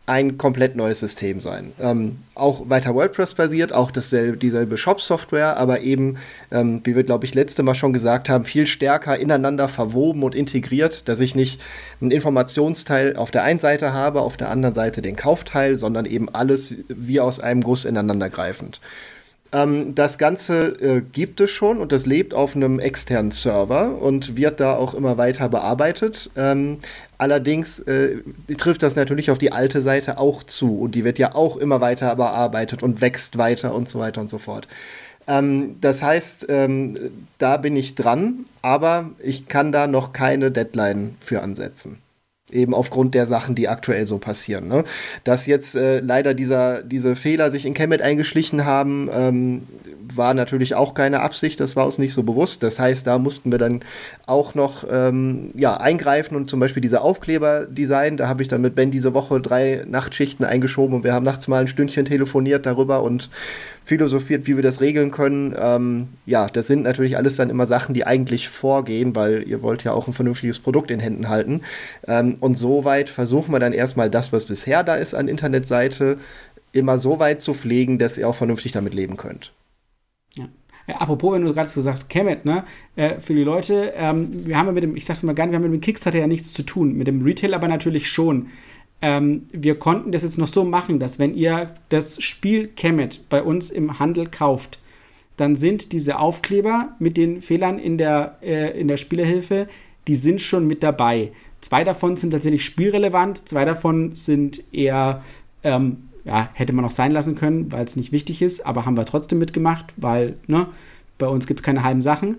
ein komplett neues System sein. Ähm, auch weiter WordPress-basiert, auch dasselbe, dieselbe Shop-Software, aber eben, ähm, wie wir, glaube ich, letzte Mal schon gesagt haben, viel stärker ineinander verwoben und integriert, dass ich nicht einen Informationsteil auf der einen Seite habe, auf der anderen Seite den Kaufteil, sondern eben alles wie aus einem Guss ineinandergreifend. Ähm, das Ganze äh, gibt es schon und das lebt auf einem externen Server und wird da auch immer weiter bearbeitet. Ähm, allerdings äh, trifft das natürlich auf die alte Seite auch zu und die wird ja auch immer weiter bearbeitet und wächst weiter und so weiter und so fort. Ähm, das heißt, ähm, da bin ich dran, aber ich kann da noch keine Deadline für ansetzen eben aufgrund der Sachen, die aktuell so passieren. Ne? Dass jetzt äh, leider dieser, diese Fehler sich in Kemet eingeschlichen haben, ähm, war natürlich auch keine Absicht, das war uns nicht so bewusst. Das heißt, da mussten wir dann auch noch ähm, ja, eingreifen und zum Beispiel diese Aufkleber designen. Da habe ich dann mit Ben diese Woche drei Nachtschichten eingeschoben und wir haben nachts mal ein Stündchen telefoniert darüber und philosophiert, wie wir das regeln können. Ähm, ja, das sind natürlich alles dann immer Sachen, die eigentlich vorgehen, weil ihr wollt ja auch ein vernünftiges Produkt in Händen halten. Ähm, und soweit versuchen wir dann erstmal das, was bisher da ist an Internetseite, immer so weit zu pflegen, dass ihr auch vernünftig damit leben könnt. Ja. Apropos, wenn du gerade so sagst, Kemet, ne, äh, für die Leute, ähm, wir haben ja mit dem, ich sag's mal gerne, wir haben mit dem Kickstarter ja nichts zu tun, mit dem Retail aber natürlich schon. Ähm, wir konnten das jetzt noch so machen, dass wenn ihr das Spiel Kemet bei uns im Handel kauft, dann sind diese Aufkleber mit den Fehlern in der, äh, in der Spielerhilfe, die sind schon mit dabei. Zwei davon sind tatsächlich spielrelevant, zwei davon sind eher, ähm, ja, hätte man auch sein lassen können, weil es nicht wichtig ist, aber haben wir trotzdem mitgemacht, weil, ne, bei uns gibt es keine halben Sachen.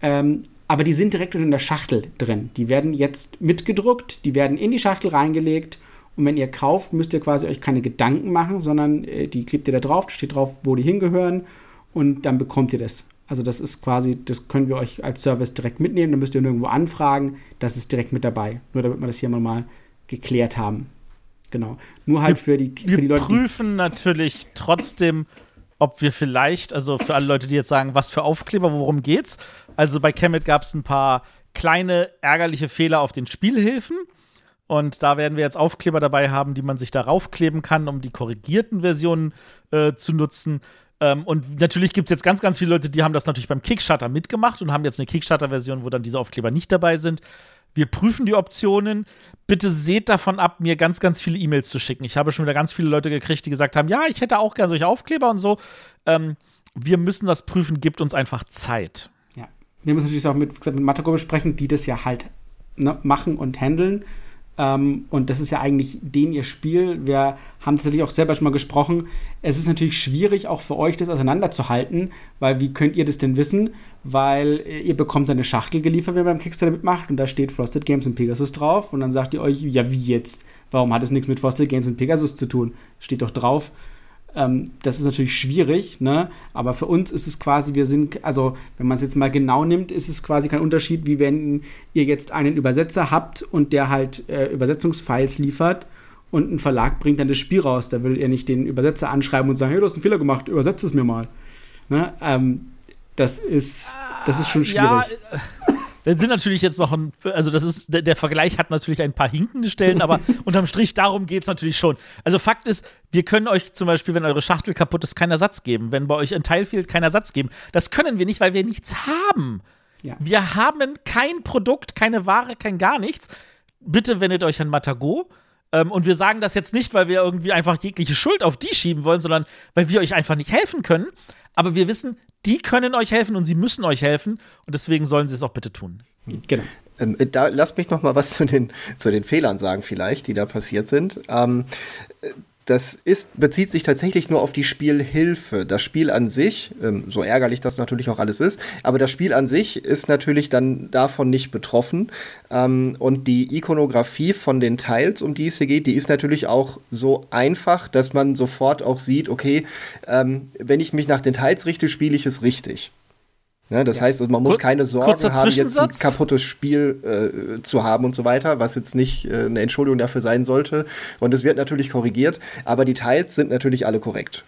Ähm, aber die sind direkt in der Schachtel drin. Die werden jetzt mitgedruckt, die werden in die Schachtel reingelegt und wenn ihr kauft, müsst ihr quasi euch keine Gedanken machen, sondern äh, die klebt ihr da drauf, steht drauf, wo die hingehören und dann bekommt ihr das. Also das ist quasi, das können wir euch als Service direkt mitnehmen, dann müsst ihr nirgendwo anfragen, das ist direkt mit dabei. Nur damit wir das hier mal geklärt haben. Genau. Nur halt wir, für die, für die Leute. Wir prüfen natürlich trotzdem, ob wir vielleicht, also für alle Leute, die jetzt sagen, was für Aufkleber, worum geht's? Also bei Kemet gab es ein paar kleine ärgerliche Fehler auf den Spielhilfen. Und da werden wir jetzt Aufkleber dabei haben, die man sich darauf kleben kann, um die korrigierten Versionen äh, zu nutzen. Ähm, und natürlich gibt es jetzt ganz, ganz viele Leute, die haben das natürlich beim Kickstarter mitgemacht und haben jetzt eine Kickstarter-Version, wo dann diese Aufkleber nicht dabei sind. Wir prüfen die Optionen. Bitte seht davon ab, mir ganz, ganz viele E-Mails zu schicken. Ich habe schon wieder ganz viele Leute gekriegt, die gesagt haben, ja, ich hätte auch gerne solche Aufkleber und so. Ähm, wir müssen das prüfen, gibt uns einfach Zeit. Ja. Wir müssen natürlich auch mit, mit Matego besprechen, die das ja halt ne, machen und handeln. Ähm, und das ist ja eigentlich den ihr Spiel. Wir haben tatsächlich auch selber schon mal gesprochen. Es ist natürlich schwierig, auch für euch das auseinanderzuhalten, weil wie könnt ihr das denn wissen? Weil äh, ihr bekommt eine Schachtel geliefert, wenn ihr beim Kickstarter mitmacht und da steht Frosted Games und Pegasus drauf und dann sagt ihr euch, ja, wie jetzt? Warum hat es nichts mit Frosted Games und Pegasus zu tun? Steht doch drauf. Ähm, das ist natürlich schwierig, ne? aber für uns ist es quasi, wir sind, also wenn man es jetzt mal genau nimmt, ist es quasi kein Unterschied, wie wenn ihr jetzt einen Übersetzer habt und der halt äh, Übersetzungsfiles liefert und ein Verlag bringt dann das Spiel raus. Da würdet ihr nicht den Übersetzer anschreiben und sagen, hey, du hast einen Fehler gemacht, übersetze es mir mal. Ne? Ähm, das ist, das ist schon schwierig. Ja, äh, dann sind natürlich jetzt noch ein, also das ist, der, der Vergleich hat natürlich ein paar hinkende Stellen, aber unterm Strich darum geht es natürlich schon. Also Fakt ist, wir können euch zum Beispiel, wenn eure Schachtel kaputt ist, keinen Ersatz geben. Wenn bei euch ein Teil fehlt, keinen Ersatz geben. Das können wir nicht, weil wir nichts haben. Ja. Wir haben kein Produkt, keine Ware, kein gar nichts. Bitte wendet euch an Matago. Ähm, und wir sagen das jetzt nicht, weil wir irgendwie einfach jegliche Schuld auf die schieben wollen, sondern weil wir euch einfach nicht helfen können. Aber wir wissen, die können euch helfen und sie müssen euch helfen und deswegen sollen sie es auch bitte tun. Genau. Ähm, da lasst mich noch mal was zu den, zu den Fehlern sagen vielleicht, die da passiert sind. Ähm, das ist, bezieht sich tatsächlich nur auf die Spielhilfe. Das Spiel an sich, ähm, so ärgerlich das natürlich auch alles ist, aber das Spiel an sich ist natürlich dann davon nicht betroffen. Ähm, und die Ikonografie von den Teils, um die es hier geht, die ist natürlich auch so einfach, dass man sofort auch sieht, okay, ähm, wenn ich mich nach den Teils richte, spiele ich es richtig. Ja, das ja. heißt, man muss keine Sorgen haben, jetzt ein kaputtes Spiel äh, zu haben und so weiter, was jetzt nicht äh, eine Entschuldigung dafür sein sollte. Und es wird natürlich korrigiert, aber die Teils sind natürlich alle korrekt.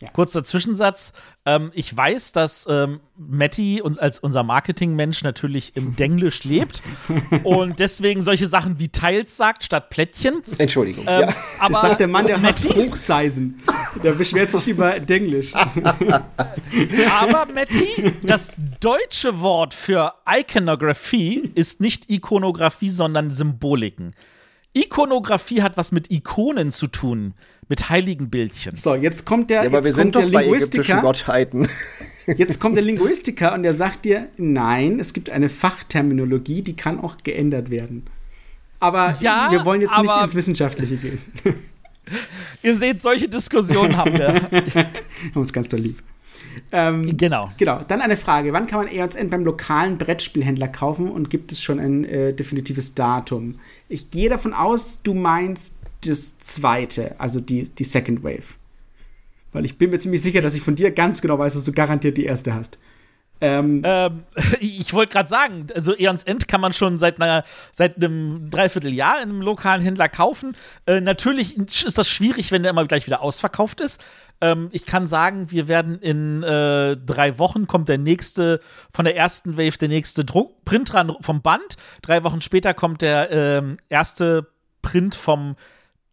Ja. Kurzer Zwischensatz. Ähm, ich weiß, dass ähm, Matti uns als unser Marketingmensch natürlich im Denglisch lebt und deswegen solche Sachen wie Teils sagt statt Plättchen. Entschuldigung. Ähm, ja. Aber das sagt der Mann, der Matti, hat Hochseisen. Der beschwert sich über Denglisch. aber Matti, das deutsche Wort für Iconography ist nicht Ikonografie, sondern Symboliken. Ikonografie hat was mit Ikonen zu tun, mit heiligen Bildchen. So, jetzt kommt der. Ja, aber wir sind doch bei ägyptischen Gottheiten. Jetzt kommt der Linguistiker und der sagt dir, nein, es gibt eine Fachterminologie, die kann auch geändert werden. Aber ja, wir wollen jetzt nicht ins Wissenschaftliche gehen. Ihr seht, solche Diskussionen haben wir. haben uns ganz doll lieb. Ähm, genau. Genau. Dann eine Frage: Wann kann man End beim lokalen Brettspielhändler kaufen und gibt es schon ein äh, definitives Datum? Ich gehe davon aus, du meinst das zweite, also die, die Second Wave. Weil ich bin mir ziemlich sicher, dass ich von dir ganz genau weiß, dass du garantiert die erste hast. Ähm, ähm, ich wollte gerade sagen, also Eons End kann man schon seit, einer, seit einem Dreivierteljahr in einem lokalen Händler kaufen. Äh, natürlich ist das schwierig, wenn der immer gleich wieder ausverkauft ist. Ähm, ich kann sagen, wir werden in äh, drei Wochen kommt der nächste von der ersten Wave, der nächste Druck, Print ran vom Band. Drei Wochen später kommt der äh, erste Print vom,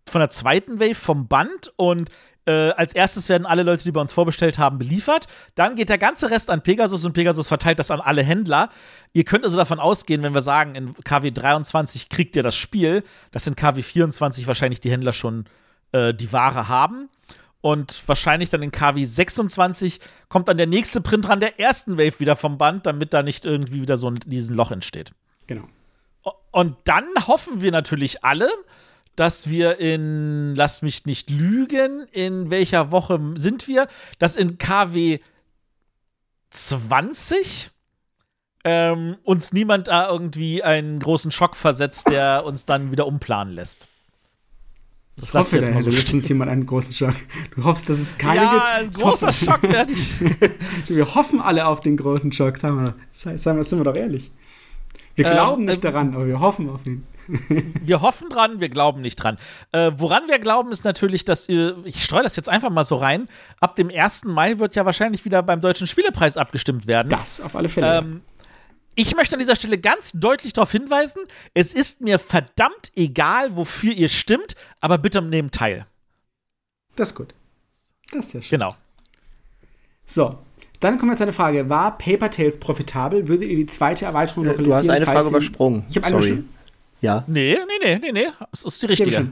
von der zweiten Wave vom Band und Äh, als erstes werden alle Leute, die bei uns vorbestellt haben, beliefert. Dann geht der ganze Rest an Pegasus und Pegasus verteilt das an alle Händler. Ihr könnt also davon ausgehen, wenn wir sagen, in KW 23 kriegt ihr das Spiel, dass in KW 24 wahrscheinlich die Händler schon äh, die Ware haben. Und wahrscheinlich dann in KW 26 kommt dann der nächste Print ran der ersten Wave wieder vom Band, damit da nicht irgendwie wieder so ein Loch entsteht. Genau. Und dann hoffen wir natürlich alle, dass wir in, lass mich nicht lügen, in welcher Woche sind wir, dass in KW 20 ähm, uns niemand da irgendwie einen großen Schock versetzt, der uns dann wieder umplanen lässt. Das ich jetzt mal so stehen. jemand einen großen Schock. Du hoffst, dass es keine ja, ein großer hoffe, Schock werde ich. wir hoffen alle auf den großen Schock. Sagen wir, sagen wir, sind wir doch ehrlich. Wir ähm, glauben nicht äh, daran, aber wir hoffen auf ihn. Wir hoffen dran, wir glauben nicht dran. Äh, woran wir glauben, ist natürlich, dass ihr, ich streue das jetzt einfach mal so rein, ab dem 1. Mai wird ja wahrscheinlich wieder beim Deutschen Spielepreis abgestimmt werden. Das auf alle Fälle. Ähm, ich möchte an dieser Stelle ganz deutlich darauf hinweisen, es ist mir verdammt egal, wofür ihr stimmt, aber bitte nehmt teil. Das ist gut. Das ist ja schön. Genau. So, dann kommen wir zu einer Frage. War Paper Tales profitabel? Würdet ihr die zweite Erweiterung lokalisieren? Du hast eine Frage übersprungen. Ich habe eine Sorry. Ja. Nee, nee, nee, nee, nee. Das ist die richtige.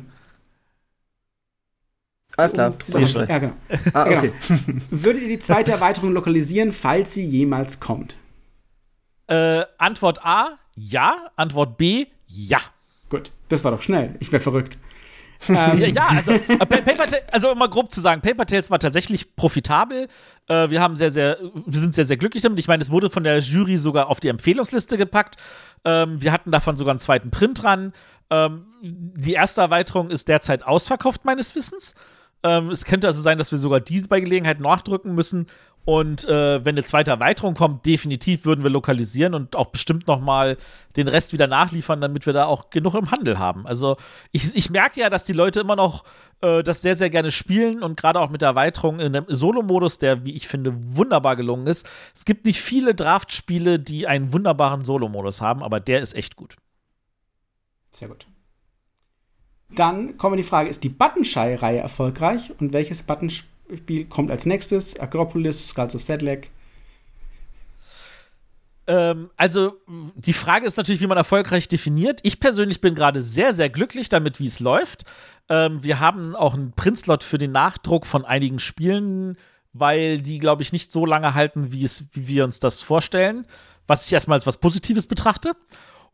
Alles klar. Oh, ja, genau. ah, okay. Genau. Würdet ihr die zweite Erweiterung lokalisieren, falls sie jemals kommt? Äh, Antwort A, ja. Antwort B, ja. Gut, das war doch schnell. Ich wäre verrückt. Ähm. ja, also, äh, also mal grob zu sagen, Paper Tales war tatsächlich profitabel. Äh, wir haben sehr, sehr, wir sind sehr, sehr glücklich damit. Ich meine, es wurde von der Jury sogar auf die Empfehlungsliste gepackt. Ähm, wir hatten davon sogar einen zweiten Print dran. Ähm, die erste Erweiterung ist derzeit ausverkauft, meines Wissens. Ähm, es könnte also sein, dass wir sogar die bei Gelegenheit nachdrücken müssen. Und äh, wenn eine zweite Erweiterung kommt, definitiv würden wir lokalisieren und auch bestimmt noch mal den Rest wieder nachliefern, damit wir da auch genug im Handel haben. Also ich, ich merke ja, dass die Leute immer noch äh, das sehr, sehr gerne spielen und gerade auch mit der Erweiterung in einem Solo-Modus, der, wie ich finde, wunderbar gelungen ist. Es gibt nicht viele Draft-Spiele, die einen wunderbaren Solo-Modus haben, aber der ist echt gut. Sehr gut. Dann kommt die Frage, ist die Buttonshy-Reihe erfolgreich und welches Buttonspiel Spiel kommt als nächstes? Acropolis, Skulls of Sedlec. Ähm, also, die Frage ist natürlich, wie man erfolgreich definiert. Ich persönlich bin gerade sehr, sehr glücklich damit, wie es läuft. Ähm, wir haben auch einen Printslot für den Nachdruck von einigen Spielen, weil die, glaube ich, nicht so lange halten, wie, es, wie wir uns das vorstellen. Was ich erstmal als was Positives betrachte.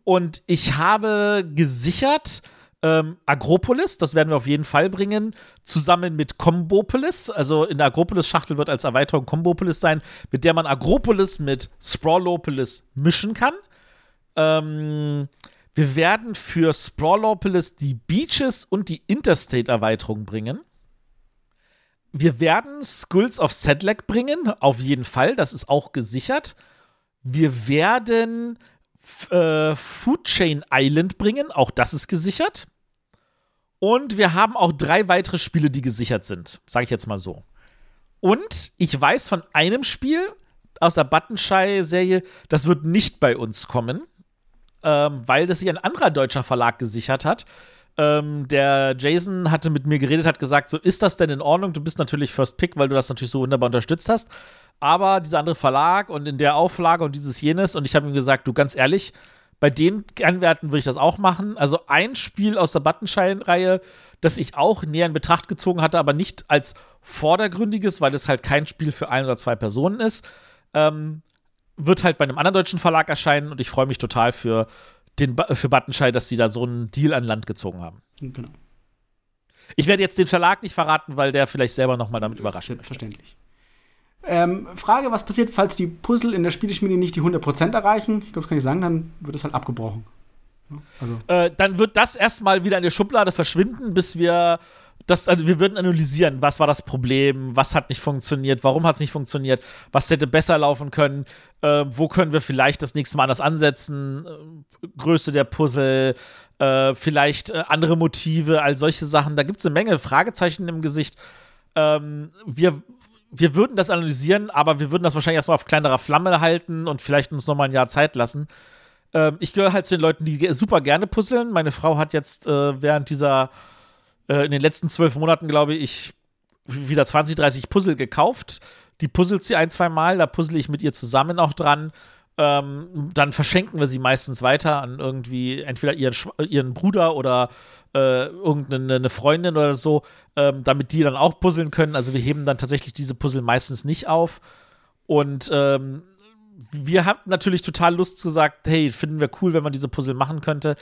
Und ich habe gesichert, ähm, Agropolis, das werden wir auf jeden Fall bringen, zusammen mit Combopolis. Also in der Agropolis-Schachtel wird als Erweiterung Combopolis sein, mit der man Agropolis mit Sprawlopolis mischen kann. Ähm, wir werden für Sprawlopolis die Beaches und die Interstate-Erweiterung bringen. Wir werden Skulls of Sedlec bringen, auf jeden Fall, das ist auch gesichert. Wir werden äh, Food Chain Island bringen, auch das ist gesichert. Und wir haben auch drei weitere Spiele, die gesichert sind. Sage ich jetzt mal so. Und ich weiß von einem Spiel aus der Buttonshy-Serie, das wird nicht bei uns kommen, ähm, weil das sich ein anderer deutscher Verlag gesichert hat. Ähm, der Jason hatte mit mir geredet, hat gesagt, so ist das denn in Ordnung? Du bist natürlich First Pick, weil du das natürlich so wunderbar unterstützt hast. Aber dieser andere Verlag und in der Auflage und dieses jenes. Und ich habe ihm gesagt, du ganz ehrlich, bei den Kernwerten würde ich das auch machen. Also ein Spiel aus der Buttonschein-Reihe, das ich auch näher in Betracht gezogen hatte, aber nicht als vordergründiges, weil es halt kein Spiel für ein oder zwei Personen ist, ähm, wird halt bei einem anderen deutschen Verlag erscheinen und ich freue mich total für, den, für Buttonschein, dass sie da so einen Deal an Land gezogen haben. Genau. Ich werde jetzt den Verlag nicht verraten, weil der vielleicht selber noch mal damit überrascht wird. Selbstverständlich. Ähm, Frage, was passiert, falls die Puzzle in der Spieleschmiede nicht die 100% erreichen? Ich glaube, das kann ich sagen, dann wird es halt abgebrochen. Also. Äh, dann wird das erstmal wieder in der Schublade verschwinden, bis wir das, also wir würden analysieren, was war das Problem, was hat nicht funktioniert, warum hat es nicht funktioniert, was hätte besser laufen können, äh, wo können wir vielleicht das nächste Mal anders ansetzen, äh, Größe der Puzzle, äh, vielleicht äh, andere Motive, all solche Sachen. Da gibt es eine Menge Fragezeichen im Gesicht. Ähm, wir wir würden das analysieren, aber wir würden das wahrscheinlich erstmal auf kleinerer Flamme halten und vielleicht uns nochmal ein Jahr Zeit lassen. Ähm, ich gehöre halt zu den Leuten, die super gerne puzzeln. Meine Frau hat jetzt äh, während dieser, äh, in den letzten zwölf Monaten, glaube ich, wieder 20, 30 Puzzle gekauft. Die puzzelt sie ein, zwei Mal, da puzzle ich mit ihr zusammen auch dran. Ähm, dann verschenken wir sie meistens weiter an irgendwie entweder ihren, ihren Bruder oder äh, irgendeine Freundin oder so, ähm, damit die dann auch puzzeln können. Also wir heben dann tatsächlich diese Puzzle meistens nicht auf. Und ähm, wir haben natürlich total Lust sagen, hey, finden wir cool, wenn man diese Puzzle machen könnte.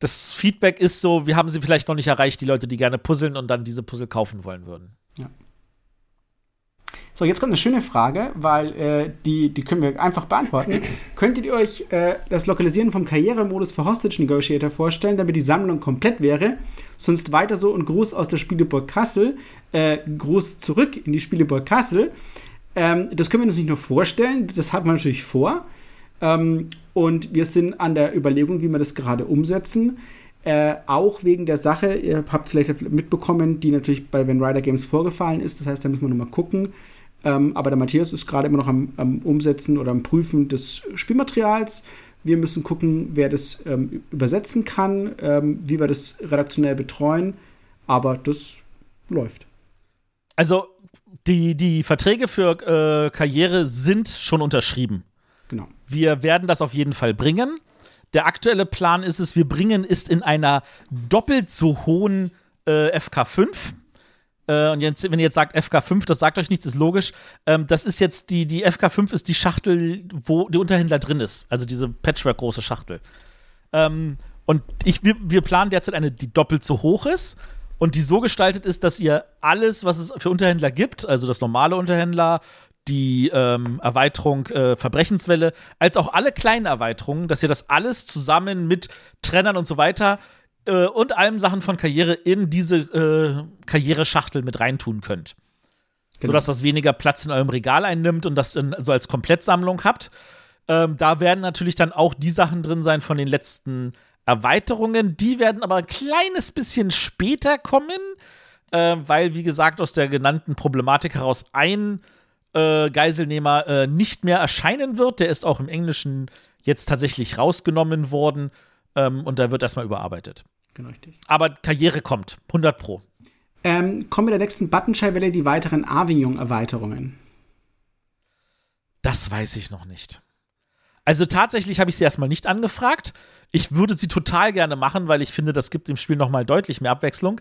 Das Feedback ist so, wir haben sie vielleicht noch nicht erreicht, die Leute, die gerne puzzeln und dann diese Puzzle kaufen wollen würden. Ja. So, jetzt kommt eine schöne Frage, weil äh, die, die können wir einfach beantworten. Könntet ihr euch äh, das Lokalisieren vom Karrieremodus für Hostage Negotiator vorstellen, damit die Sammlung komplett wäre? Sonst weiter so und Gruß aus der Spieleburg Kassel, äh, Gruß zurück in die Spieleburg Kassel. Ähm, das können wir uns nicht nur vorstellen, das haben wir natürlich vor. Ähm, und wir sind an der Überlegung, wie wir das gerade umsetzen. Äh, auch wegen der Sache, ihr habt es vielleicht mitbekommen, die natürlich bei Van Rider Games vorgefallen ist. Das heißt, da müssen wir nochmal gucken. Ähm, aber der Matthias ist gerade immer noch am, am, Umsetzen oder am Prüfen des Spielmaterials. Wir müssen gucken, wer das ähm, übersetzen kann, ähm, wie wir das redaktionell betreuen. Aber das läuft. Also die, die Verträge für äh, Karriere sind schon unterschrieben. Genau. Wir werden das auf jeden Fall bringen. Der aktuelle Plan ist es, wir bringen es in einer doppelt so hohen äh, FK5. Äh, und jetzt, wenn ihr jetzt sagt FK5, das sagt euch nichts, ist logisch. Ähm, das ist jetzt die, die FK5 ist die Schachtel, wo der Unterhändler drin ist. Also diese Patchwork-große Schachtel. Ähm, und ich, wir, wir planen derzeit eine, die doppelt so hoch ist und die so gestaltet ist, dass ihr alles, was es für Unterhändler gibt, also das normale Unterhändler, die ähm, Erweiterung äh, Verbrechenswelle, als auch alle kleinen Erweiterungen, dass ihr das alles zusammen mit Trennern und so weiter äh, und allem Sachen von Karriere in diese äh, Karriereschachtel mit reintun könnt. Genau. Sodass das weniger Platz in eurem Regal einnimmt und das in, so als Komplettsammlung habt. Ähm, da werden natürlich dann auch die Sachen drin sein von den letzten Erweiterungen. Die werden aber ein kleines bisschen später kommen, äh, weil, wie gesagt, aus der genannten Problematik heraus ein äh, Geiselnehmer äh, nicht mehr erscheinen wird. Der ist auch im Englischen jetzt tatsächlich rausgenommen worden ähm, und da wird erstmal überarbeitet. Genau richtig. Aber Karriere kommt, 100 Pro. Ähm, kommen mit der nächsten Buttonschei-Welle die weiteren Avignon-Erweiterungen? Das weiß ich noch nicht. Also tatsächlich habe ich sie erstmal nicht angefragt. Ich würde sie total gerne machen, weil ich finde, das gibt dem Spiel noch mal deutlich mehr Abwechslung.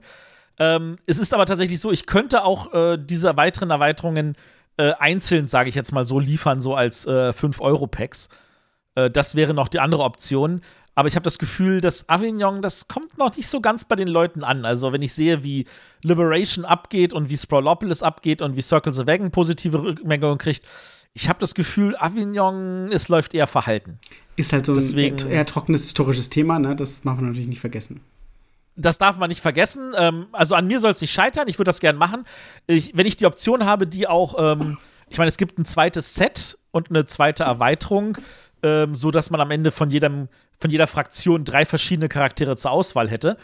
Ähm, es ist aber tatsächlich so, ich könnte auch äh, diese weiteren Erweiterungen äh, einzeln, sage ich jetzt mal so, liefern, so als äh, 5-Euro-Packs. Äh, das wäre noch die andere Option. Aber ich habe das Gefühl, dass Avignon, das kommt noch nicht so ganz bei den Leuten an. Also, wenn ich sehe, wie Liberation abgeht und wie Sprawlopolis abgeht und wie Circles of Wagon positive Rückmeldungen kriegt, ich habe das Gefühl, Avignon, es läuft eher verhalten. Ist halt so Deswegen, ein eher trockenes historisches Thema, ne? Das darf man natürlich nicht vergessen. Das darf man nicht vergessen. Ähm, also an mir soll es nicht scheitern. Ich würde das gern machen. Ich, wenn ich die Option habe, die auch, ähm, ich meine, es gibt ein zweites Set und eine zweite Erweiterung, ähm, so dass man am Ende von jedem, von jeder Fraktion drei verschiedene Charaktere zur Auswahl hätte.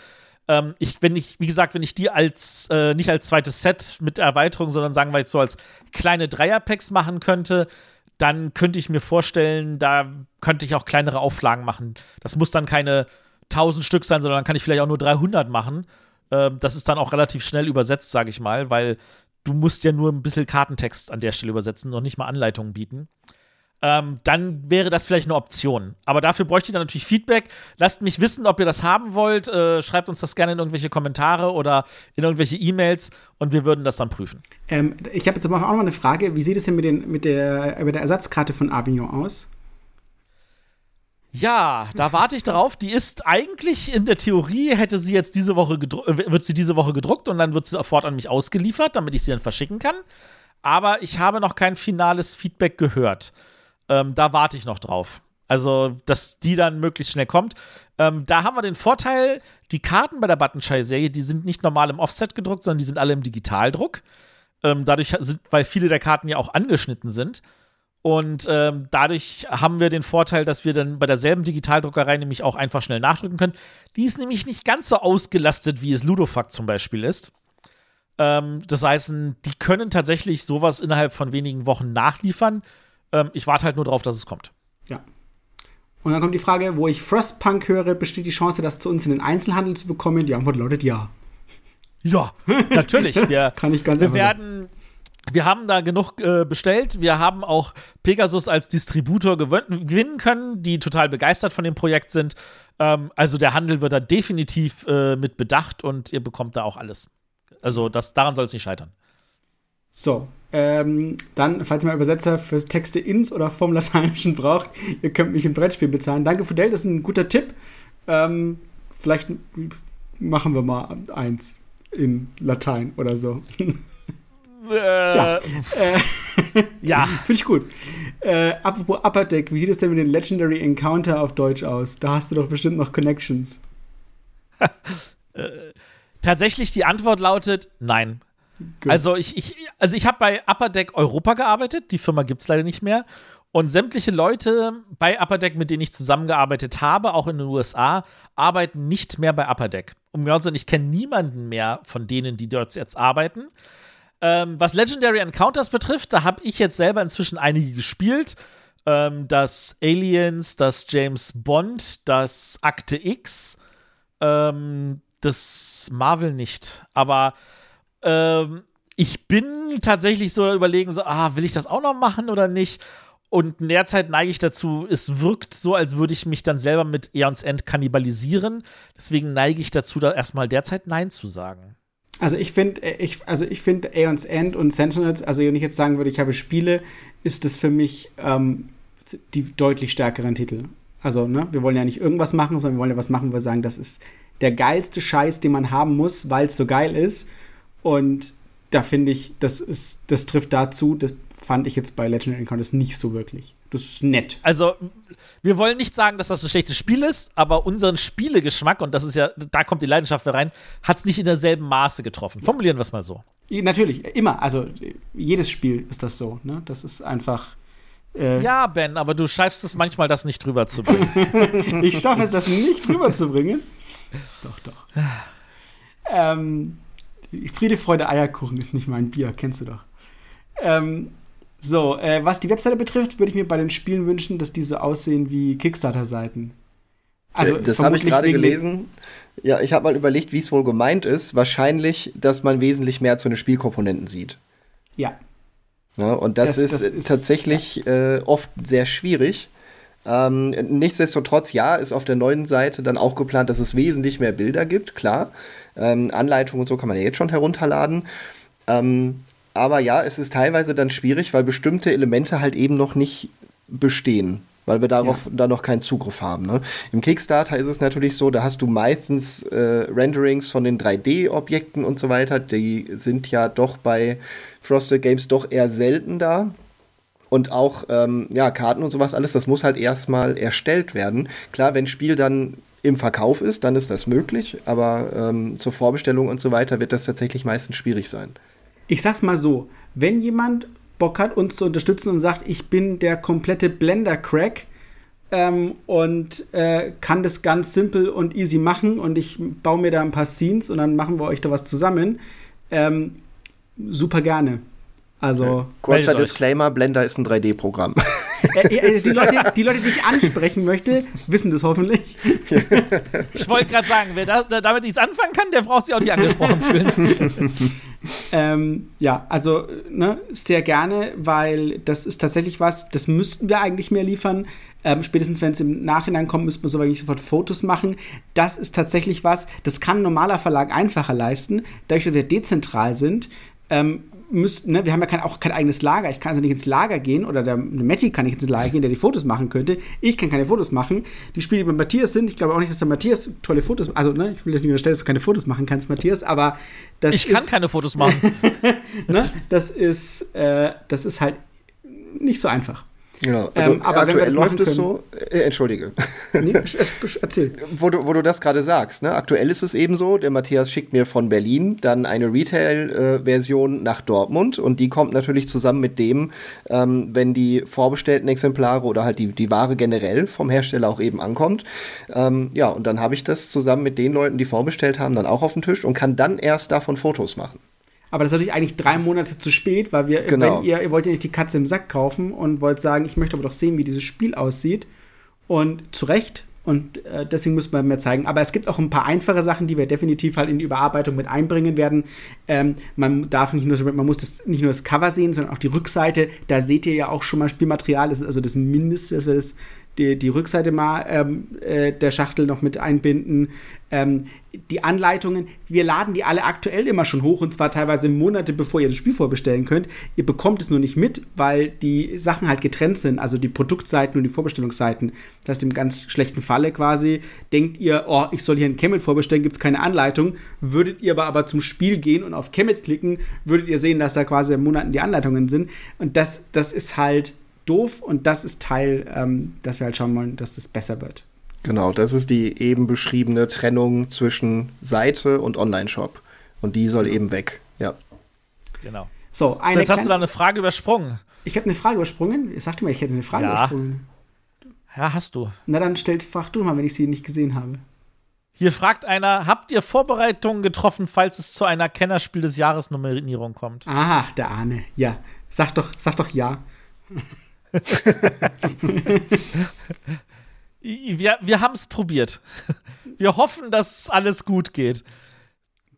Ähm, ich, wenn ich, wie gesagt, wenn ich die als äh, nicht als zweites Set mit Erweiterung, sondern sagen wir jetzt so als kleine Dreierpacks machen könnte, dann könnte ich mir vorstellen, da könnte ich auch kleinere Auflagen machen. Das muss dann keine 1000 Stück sein, sondern dann kann ich vielleicht auch nur 300 machen. Ähm, das ist dann auch relativ schnell übersetzt, sage ich mal, weil du musst ja nur ein bisschen Kartentext an der Stelle übersetzen, noch nicht mal Anleitungen bieten ähm, dann wäre das vielleicht eine Option. Aber dafür bräuchte ich dann natürlich Feedback. Lasst mich wissen, ob ihr das haben wollt. Äh, schreibt uns das gerne in irgendwelche Kommentare oder in irgendwelche E-Mails und wir würden das dann prüfen. Ähm, ich habe jetzt aber auch noch eine Frage. Wie sieht es denn mit, den, mit, der, mit der Ersatzkarte von Avignon aus? Ja, da warte ich drauf. Die ist eigentlich in der Theorie hätte sie jetzt diese Woche wird sie diese Woche gedruckt und dann wird sie sofort an mich ausgeliefert, damit ich sie dann verschicken kann. Aber ich habe noch kein finales Feedback gehört. Ähm, da warte ich noch drauf. Also, dass die dann möglichst schnell kommt. Ähm, da haben wir den Vorteil, die Karten bei der Buttonschei-Serie, die sind nicht normal im Offset gedruckt, sondern die sind alle im Digitaldruck. Ähm, dadurch sind, weil viele der Karten ja auch angeschnitten sind. Und ähm, dadurch haben wir den Vorteil, dass wir dann bei derselben Digitaldruckerei nämlich auch einfach schnell nachdrücken können. Die ist nämlich nicht ganz so ausgelastet, wie es Ludofact zum Beispiel ist. Ähm, das heißt, die können tatsächlich sowas innerhalb von wenigen Wochen nachliefern. Ähm, ich warte halt nur darauf, dass es kommt. Ja. Und dann kommt die Frage, wo ich Frostpunk höre, besteht die Chance, das zu uns in den Einzelhandel zu bekommen? Die Antwort lautet ja. Ja, natürlich. Wir, Kann ich ganz wir einfach werden. Wir haben da genug äh, bestellt. Wir haben auch Pegasus als Distributor gewinnen können, die total begeistert von dem Projekt sind. Ähm, also der Handel wird da definitiv äh, mit bedacht und ihr bekommt da auch alles. Also das, daran soll es nicht scheitern. So, ähm, dann, falls ihr mal Übersetzer fürs Texte ins oder vom Lateinischen braucht, ihr könnt mich im Brettspiel bezahlen. Danke, Fidel, das ist ein guter Tipp. Ähm, vielleicht machen wir mal eins in Latein oder so. Äh, ja. Finde ich gut. Äh, apropos Upper Deck, wie sieht es denn mit den Legendary Encounter auf Deutsch aus? Da hast du doch bestimmt noch Connections. Tatsächlich die Antwort lautet nein. Gut. Also ich, ich, also ich habe bei Upper Deck Europa gearbeitet, die Firma gibt es leider nicht mehr. Und sämtliche Leute bei Upper Deck, mit denen ich zusammengearbeitet habe, auch in den USA, arbeiten nicht mehr bei Upper Deck. Um genau zu sein, ich kenne niemanden mehr von denen, die dort jetzt arbeiten. Ähm, was Legendary Encounters betrifft, da habe ich jetzt selber inzwischen einige gespielt. Ähm, das Aliens, das James Bond, das Akte X, ähm, das Marvel nicht. Aber ähm, ich bin tatsächlich so überlegen, so, ah, will ich das auch noch machen oder nicht? Und in der Zeit neige ich dazu, es wirkt so, als würde ich mich dann selber mit Eons End kannibalisieren. Deswegen neige ich dazu, da erstmal derzeit Nein zu sagen. Also ich finde, ich, also ich finde Aeons End und Sentinels, also wenn ich jetzt sagen würde, ich habe Spiele, ist das für mich ähm, die deutlich stärkeren Titel. Also, ne, wir wollen ja nicht irgendwas machen, sondern wir wollen ja was machen, wo wir sagen, das ist der geilste Scheiß, den man haben muss, weil es so geil ist. Und da finde ich, das ist, das trifft dazu, das fand ich jetzt bei Legendary Encounters nicht so wirklich. Das ist nett. Also, wir wollen nicht sagen, dass das ein schlechtes Spiel ist, aber unseren Spielegeschmack, und das ist ja, da kommt die Leidenschaft rein, hat es nicht in derselben Maße getroffen. Formulieren wir es mal so. Natürlich, immer. Also, jedes Spiel ist das so. Ne? Das ist einfach. Äh, Ja, Ben, aber du schaffst es manchmal, das nicht drüber zu bringen. Ich schaffe es, das nicht rüberzubringen. Doch, doch. Ähm, Friede, Freude, Eierkuchen ist nicht mein Bier, kennst du doch. Ähm, so, äh, was die Webseite betrifft, würde ich mir bei den Spielen wünschen, dass die so aussehen wie Kickstarter-Seiten. Also, das habe ich gerade gelesen. Ja, ich habe mal überlegt, wie es wohl gemeint ist. Wahrscheinlich, dass man wesentlich mehr zu den Spielkomponenten sieht. Ja, Ja, und das, Das- ist, das äh, ist- tatsächlich äh, oft sehr schwierig. Ähm, nichtsdestotrotz, ja, ist auf der neuen Seite dann auch geplant, dass es wesentlich mehr Bilder gibt, klar. Ähm, Anleitungen und so kann man ja jetzt schon herunterladen. Ähm, aber ja, es ist teilweise dann schwierig, weil bestimmte Elemente halt eben noch nicht bestehen, weil wir darauf dann noch keinen Zugriff haben. Ne? Im Kickstarter ist es natürlich so, da hast du meistens äh, Renderings von den 3D-Objekten und so weiter. Die sind ja doch bei Frosted Games doch eher selten da. Und auch ähm, ja, Karten und sowas alles, das muss halt erstmal erstellt werden. Klar, wenn Spiel dann im Verkauf ist, dann ist das möglich, aber ähm, zur Vorbestellung und so weiter wird das tatsächlich meistens schwierig sein. Ich sag's mal so: Wenn jemand Bock hat, uns zu unterstützen und sagt, ich bin der komplette Blender-Crack ähm, und äh, kann das ganz simpel und easy machen und ich baue mir da ein paar Scenes und dann machen wir euch da was zusammen, ähm, super gerne. Also. Kurzer Meldet euch. Disclaimer, Blender ist ein 3D-Programm. Äh, äh, die, Leute, die Leute, die ich ansprechen möchte, wissen das hoffentlich. Ich wollte gerade sagen, wer da, da- damit nichts anfangen kann, der braucht sich auch nicht angesprochen fühlen. Ähm, ja, also ne, sehr gerne, weil das ist tatsächlich was, das müssten wir eigentlich mehr liefern. Ähm, spätestens wenn es im Nachhinein kommt, müssten wir so eigentlich sofort Fotos machen. Das ist tatsächlich was, das kann ein normaler Verlag einfacher leisten. Dadurch, dass wir dezentral sind, ähm, müssten, ne, wir haben ja kein, auch kein eigenes Lager. Ich kann also nicht ins Lager gehen oder der Matti kann nicht ins Lager gehen, der die Fotos machen könnte. Ich kann keine Fotos machen. Die Spiele, die bei Matthias sind, ich glaube auch nicht, dass der Matthias tolle Fotos, also ne, ich will jetzt nicht unterstellen, dass du keine Fotos machen kannst, Matthias, aber das Ich kann ist, keine Fotos machen. ne, das ist, äh, das ist halt nicht so einfach. Genau. Also Ähm, aber aktuell läuft es so, äh, entschuldige, Nee, erzähl. wo du, wo du das gerade sagst. Ne? Aktuell ist es eben so, der Matthias schickt mir von Berlin dann eine Retail-Version nach Dortmund und die kommt natürlich zusammen mit dem, ähm, wenn die vorbestellten Exemplare oder halt die, die Ware generell vom Hersteller auch eben ankommt. Ähm, ja, und dann habe ich das zusammen mit den Leuten, die vorbestellt haben, dann auch auf dem Tisch und kann dann erst davon Fotos machen. Aber das ist natürlich eigentlich drei Monate zu spät, weil wir, Genau. wenn ihr, ihr wollt ja nicht die Katze im Sack kaufen und wollt sagen, ich möchte aber doch sehen, wie dieses Spiel aussieht. Und zu Recht, und äh, deswegen muss man mehr zeigen. Aber es gibt auch ein paar einfache Sachen, die wir definitiv halt in die Überarbeitung mit einbringen werden. Ähm, man darf nicht nur, man muss das, nicht nur das Cover sehen, sondern auch die Rückseite. Da seht ihr ja auch schon mal Spielmaterial. Das ist also das Mindeste, dass wir das die, die Rückseite mal ähm, äh, der Schachtel noch mit einbinden. Ähm, die Anleitungen, wir laden die alle aktuell immer schon hoch und zwar teilweise Monate bevor ihr das Spiel vorbestellen könnt. Ihr bekommt es nur nicht mit, weil die Sachen halt getrennt sind, also die Produktseiten und die Vorbestellungsseiten. Das heißt, im ganz schlechten Falle quasi denkt ihr, oh, ich soll hier ein Kemet vorbestellen, gibt es keine Anleitung. Würdet ihr aber, aber zum Spiel gehen und auf Kemet klicken, würdet ihr sehen, dass da quasi Monaten die Anleitungen sind. Und das, das ist halt doof und das ist Teil, ähm, dass wir halt schauen wollen, dass das besser wird. Genau, das ist die eben beschriebene Trennung zwischen Seite und Online-Shop. Und die soll eben weg, ja. Genau. So, eine so jetzt hast du da eine Frage übersprungen. Ich habe eine Frage übersprungen. Ich sagte mal, ich hätte eine Frage ja. übersprungen. Ja, hast du. Na dann stellt, frag du mal, wenn ich sie nicht gesehen habe. Hier fragt einer, habt ihr Vorbereitungen getroffen, falls es zu einer Kennerspiel des Jahres Nominierung kommt? Aha, der Ahne. Ja. Sag doch, sag doch ja. wir wir haben es probiert. Wir hoffen, dass alles gut geht.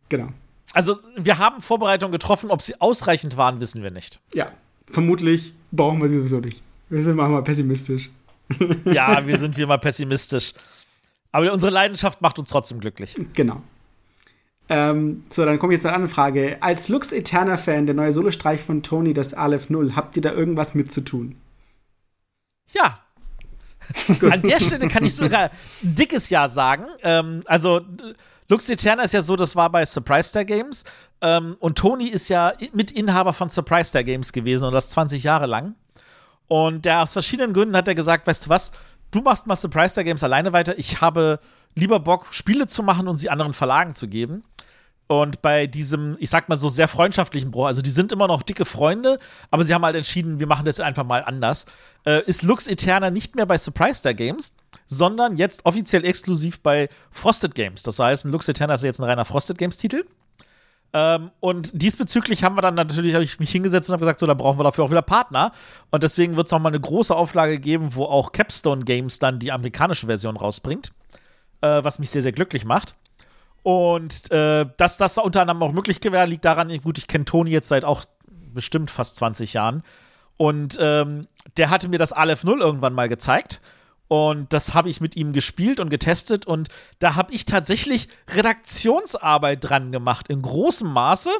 Genau. Also, wir haben Vorbereitungen getroffen. Ob sie ausreichend waren, wissen wir nicht. Ja, vermutlich brauchen wir sie sowieso nicht. Wir sind mal pessimistisch. ja, wir sind wie immer pessimistisch. Aber unsere Leidenschaft macht uns trotzdem glücklich. Genau. Ähm, so, dann komme ich jetzt mal an eine Frage. Als Lux Eterna-Fan, der neue Solostreich von Tony, das Aleph 0, habt ihr da irgendwas mit zu tun? Ja. An der Stelle kann ich sogar ein dickes Ja sagen. Ähm, also, Lux Eterna ist ja so, das war bei Surprise Star Games. Ähm, und Tony ist ja Mitinhaber von Surprise Star Games gewesen und das 20 Jahre lang. Und der aus verschiedenen Gründen hat er gesagt: Weißt du was, du machst mal Surprise Star Games alleine weiter. Ich habe lieber Bock, Spiele zu machen und sie anderen Verlagen zu geben. Und bei diesem, ich sag mal so, sehr freundschaftlichen Bruch, also die sind immer noch dicke Freunde, aber sie haben halt entschieden, wir machen das einfach mal anders, äh, ist Lux Eterna nicht mehr bei Surprise Star Games, sondern jetzt offiziell exklusiv bei Frosted Games. Das heißt, Lux Eterna ist jetzt ein reiner Frosted Games-Titel. Ähm, und diesbezüglich haben wir dann natürlich, habe ich mich hingesetzt und habe gesagt, so, da brauchen wir dafür auch wieder Partner. Und deswegen wird es nochmal eine große Auflage geben, wo auch Capstone Games dann die amerikanische Version rausbringt, äh, was mich sehr, sehr glücklich macht. Und äh, dass das unter anderem auch möglich wäre, liegt daran, gut, ich kenne Toni jetzt seit auch bestimmt fast 20 Jahren. Und ähm, der hatte mir das Aleph 0 irgendwann mal gezeigt. Und das habe ich mit ihm gespielt und getestet. Und da habe ich tatsächlich Redaktionsarbeit dran gemacht, in großem Maße.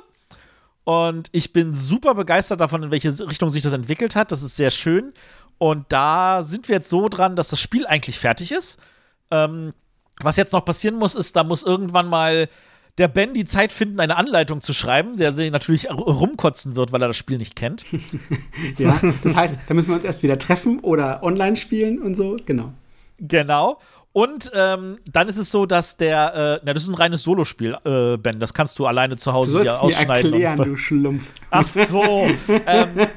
Und ich bin super begeistert davon, in welche Richtung sich das entwickelt hat. Das ist sehr schön. Und da sind wir jetzt so dran, dass das Spiel eigentlich fertig ist. Ähm, was jetzt noch passieren muss, ist, da muss irgendwann mal der Ben die Zeit finden, eine Anleitung zu schreiben, der sich natürlich rumkotzen wird, weil er das Spiel nicht kennt. ja, das heißt, da müssen wir uns erst wieder treffen oder online spielen und so, genau. Genau. Und ähm, dann ist es so, dass der, äh, na, das ist ein reines Solospiel, äh, Ben. Das kannst du alleine zu Hause dir ausschneiden. Mir erklären, und, du Schlumpf. Ach so. ähm,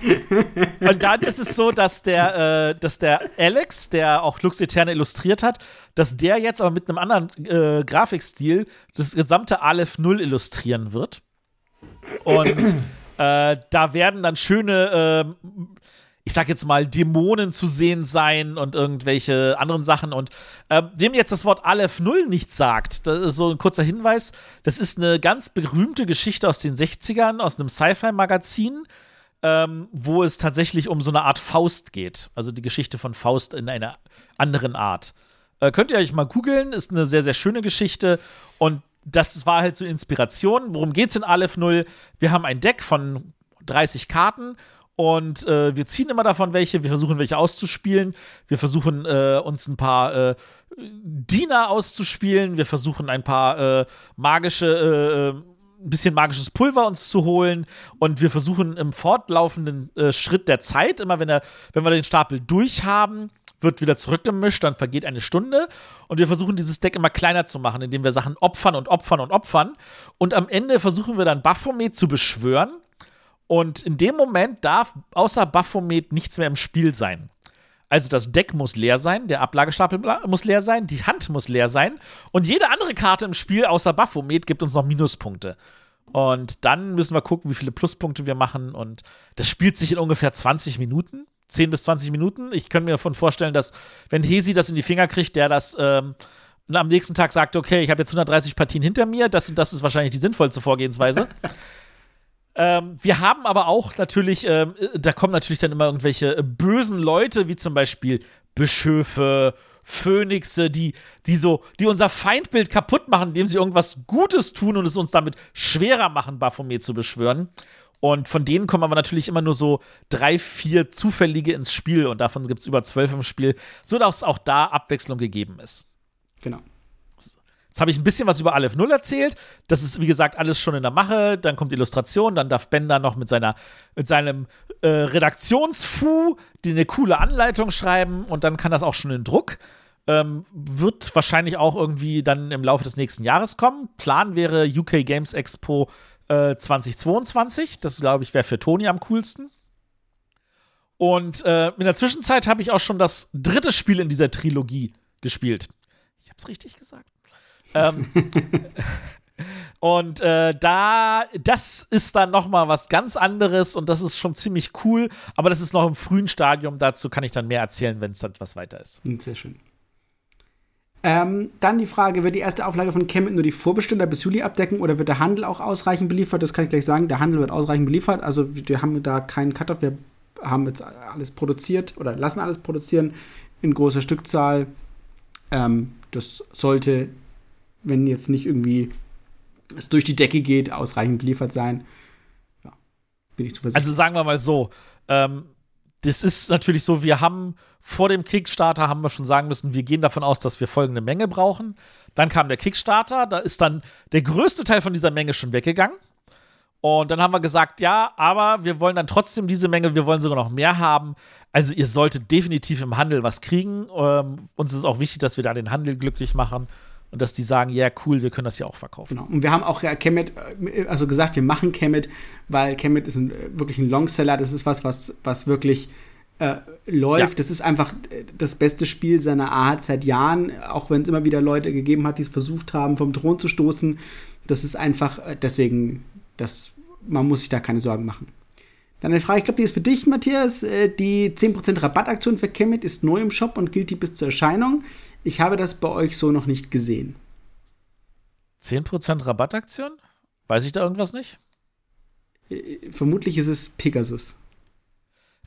und dann ist es so, dass der, äh, dass der Alex, der auch Lux Eterne illustriert hat, dass der jetzt aber mit einem anderen äh, Grafikstil das gesamte Aleph 0 illustrieren wird. Und äh, da werden dann schöne äh, ich sag jetzt mal, Dämonen zu sehen sein und irgendwelche anderen Sachen. Und äh, wem jetzt das Wort Aleph Null nichts sagt, das ist so ein kurzer Hinweis, das ist eine ganz berühmte Geschichte aus den 60ern, aus einem Sci-Fi-Magazin, ähm, wo es tatsächlich um so eine Art Faust geht. Also die Geschichte von Faust in einer anderen Art. Äh, könnt ihr euch mal googeln, ist eine sehr, sehr schöne Geschichte und das war halt so Inspiration. Worum geht's in Aleph Null? Wir haben ein Deck von 30 Karten und äh, wir ziehen immer davon welche, wir versuchen welche auszuspielen, wir versuchen äh, uns ein paar äh, Diener auszuspielen, wir versuchen ein paar äh, magische, ein äh, äh, bisschen magisches Pulver uns zu holen. Und wir versuchen im fortlaufenden Schritt der Zeit, immer wenn, er, wenn wir den Stapel durchhaben, wird wieder zurückgemischt, dann vergeht eine Stunde. Und wir versuchen dieses Deck immer kleiner zu machen, indem wir Sachen opfern und opfern und opfern. Und am Ende versuchen wir dann Baphomet zu beschwören und in dem Moment darf außer Baphomet nichts mehr im Spiel sein. Also das Deck muss leer sein, der Ablagestapel muss leer sein, die Hand muss leer sein und jede andere Karte im Spiel außer Baphomet gibt uns noch Minuspunkte. Und dann müssen wir gucken, wie viele Pluspunkte wir machen und das spielt sich in ungefähr 20 Minuten. 10 bis 20 Minuten. Ich könnte mir davon vorstellen, dass, wenn Hesi das in die Finger kriegt, der das ähm, am nächsten Tag sagt, okay, ich habe jetzt 130 Partien hinter mir, das und das ist wahrscheinlich die sinnvollste Vorgehensweise. Ähm, wir haben aber auch natürlich, ähm, da kommen natürlich dann immer irgendwelche äh, bösen Leute, wie zum Beispiel Bischöfe, Phönixe, die, die so, die unser Feindbild kaputt machen, indem sie irgendwas Gutes tun und es uns damit schwerer machen, Baphomet zu beschwören. Und von denen kommen aber natürlich immer nur so drei, vier Zufällige ins Spiel und davon gibt es über zwölf im Spiel, sodass auch da Abwechslung gegeben ist. Genau. Jetzt habe ich ein bisschen was über Aleph Null erzählt. Das ist, wie gesagt, alles schon in der Mache. Dann kommt Illustration, dann darf Ben da noch mit, seiner, mit seinem äh, Redaktionsfu die eine coole Anleitung schreiben und dann kann das auch schon in Druck. Ähm, wird wahrscheinlich auch irgendwie dann im Laufe des nächsten Jahres kommen. Plan wäre UK Games Expo äh, 2022. Das, glaube ich, wäre für Toni am coolsten. Und äh, in der Zwischenzeit habe ich auch schon das dritte Spiel in dieser Trilogie gespielt. Ich habe es richtig gesagt. Ähm, und äh, da, das ist dann noch mal was ganz anderes und das ist schon ziemlich cool. Aber das ist noch im frühen Stadium. Dazu kann ich dann mehr erzählen, wenn es dann etwas weiter ist. Hm, sehr schön. Ähm, dann die Frage, wird die erste Auflage von Kemet nur die Vorbesteller bis Juli abdecken oder wird der Handel auch ausreichend beliefert? Das kann ich gleich sagen. Der Handel wird ausreichend beliefert. Also wir haben da keinen Cut-off. Wir haben jetzt alles produziert oder lassen alles produzieren in großer Stückzahl. Ähm, das sollte, wenn jetzt nicht irgendwie es durch die Decke geht, ausreichend beliefert sein. Ja, bin ich zuversichtlich. Also sagen wir mal so, ähm, das ist natürlich so, wir haben vor dem Kickstarter haben wir schon sagen müssen, wir gehen davon aus, dass wir folgende Menge brauchen. Dann kam der Kickstarter, da ist dann der größte Teil von dieser Menge schon weggegangen. Und dann haben wir gesagt, ja, aber wir wollen dann trotzdem diese Menge, wir wollen sogar noch mehr haben. Also ihr solltet definitiv im Handel was kriegen. Ähm, uns ist auch wichtig, dass wir da den Handel glücklich machen und dass die sagen, ja, cool, wir können das ja auch verkaufen. Genau. Und wir haben auch ja Kemet, äh, also gesagt, wir machen Kemet, weil Kemet ist ein, wirklich ein Longseller. Das ist was, was, was wirklich äh, läuft. Ja. Das ist einfach äh, das beste Spiel seiner Art seit Jahren, auch wenn es immer wieder Leute gegeben hat, die es versucht haben, vom Thron zu stoßen. Das ist einfach, äh, deswegen, das, man muss sich da keine Sorgen machen. Dann eine Frage, ich glaube, die ist für dich, Matthias. Die 10% Rabattaktion für Kemet ist neu im Shop und gilt die bis zur Erscheinung. Ich habe das bei euch so noch nicht gesehen. 10% Rabattaktion? Weiß ich da irgendwas nicht? Vermutlich ist es Pegasus.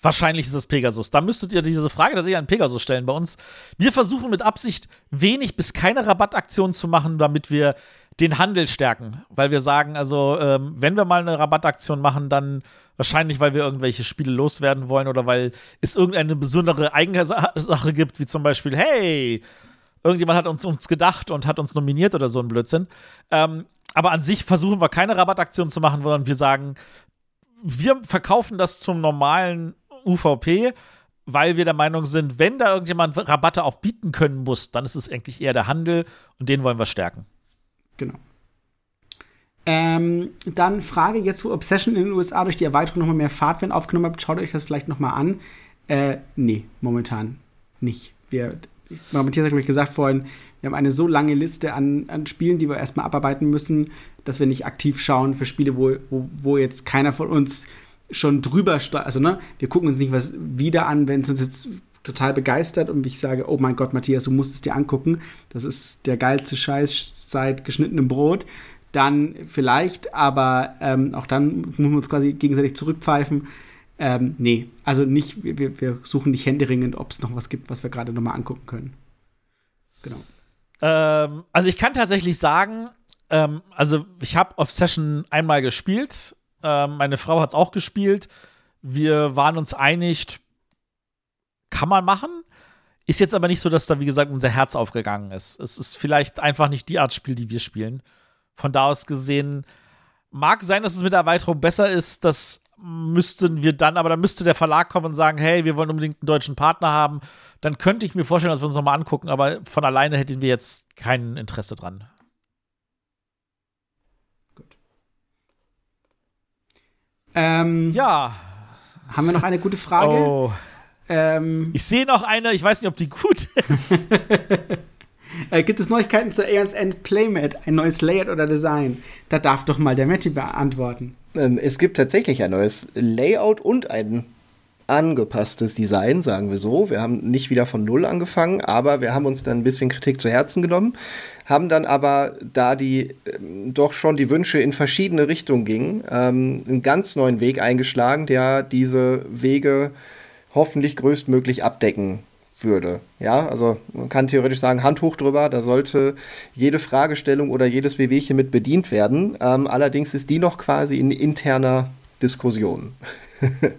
Wahrscheinlich ist es Pegasus. Da müsstet ihr diese Frage tatsächlich an Pegasus stellen bei uns. Wir versuchen mit Absicht wenig bis keine Rabattaktionen zu machen, damit wir den Handel stärken. Weil wir sagen, also, ähm, wenn wir mal eine Rabattaktion machen, dann wahrscheinlich, weil wir irgendwelche Spiele loswerden wollen oder weil es irgendeine besondere Eigensache gibt, wie zum Beispiel, hey, irgendjemand hat uns, uns gedacht und hat uns nominiert oder so ein Blödsinn. Ähm, aber an sich versuchen wir keine Rabattaktion zu machen, sondern wir sagen, wir verkaufen das zum normalen UVP, weil wir der Meinung sind, wenn da irgendjemand Rabatte auch bieten können muss, dann ist es eigentlich eher der Handel und den wollen wir stärken. Genau. Ähm, dann Frage jetzt, wo Obsession in den USA durch die Erweiterung nochmal mehr Fahrtwind aufgenommen hat, schaut euch das vielleicht nochmal an. Äh, nee, momentan nicht. Wir, Matthias hat, ich, gesagt vorhin, wir haben eine so lange Liste an, an Spielen, die wir erstmal abarbeiten müssen, dass wir nicht aktiv schauen für Spiele, wo, wo, wo jetzt keiner von uns schon drüber, also ne, wir gucken uns nicht was wieder an, wenn es uns jetzt total begeistert und ich sage, oh mein Gott, Matthias, du musst es dir angucken, das ist der geilste Scheiß seit geschnittenem Brot, dann vielleicht, aber ähm, auch dann müssen wir uns quasi gegenseitig zurückpfeifen. Ähm, nee, also nicht, wir, wir suchen nicht händeringend, ob es noch was gibt, was wir gerade nochmal angucken können. Genau. Ähm, also ich kann tatsächlich sagen, ähm, also ich habe Obsession einmal gespielt ähm, meine Frau hat es auch gespielt. Wir waren uns einig, kann man machen. Ist jetzt aber nicht so, dass da, wie gesagt, unser Herz aufgegangen ist. Es ist vielleicht einfach nicht die Art Spiel, die wir spielen. Von da aus gesehen, mag sein, dass es mit der Erweiterung besser ist. Das müssten wir dann, aber dann müsste der Verlag kommen und sagen: Hey, wir wollen unbedingt einen deutschen Partner haben. Dann könnte ich mir vorstellen, dass wir uns nochmal angucken, aber von alleine hätten wir jetzt kein Interesse dran. Ähm, ja. Haben wir noch eine gute Frage? Oh. Ähm, ich sehe noch eine, ich weiß nicht, ob die gut ist. äh, gibt es Neuigkeiten zur Aeons End Playmat? Ein neues Layout oder Design? Da darf doch mal der Matti beantworten. Ähm, es gibt tatsächlich ein neues Layout und ein angepasstes Design, sagen wir so. Wir haben nicht wieder von Null angefangen, aber wir haben uns dann ein bisschen Kritik zu Herzen genommen, haben dann aber, da die ähm, doch schon die Wünsche in verschiedene Richtungen gingen, ähm, einen ganz neuen Weg eingeschlagen, der diese Wege hoffentlich größtmöglich abdecken würde. Ja, also man kann theoretisch sagen, Handtuch drüber, da sollte jede Fragestellung oder jedes Wehwehchen mit bedient werden. Ähm, allerdings ist die noch quasi in interner Diskussion.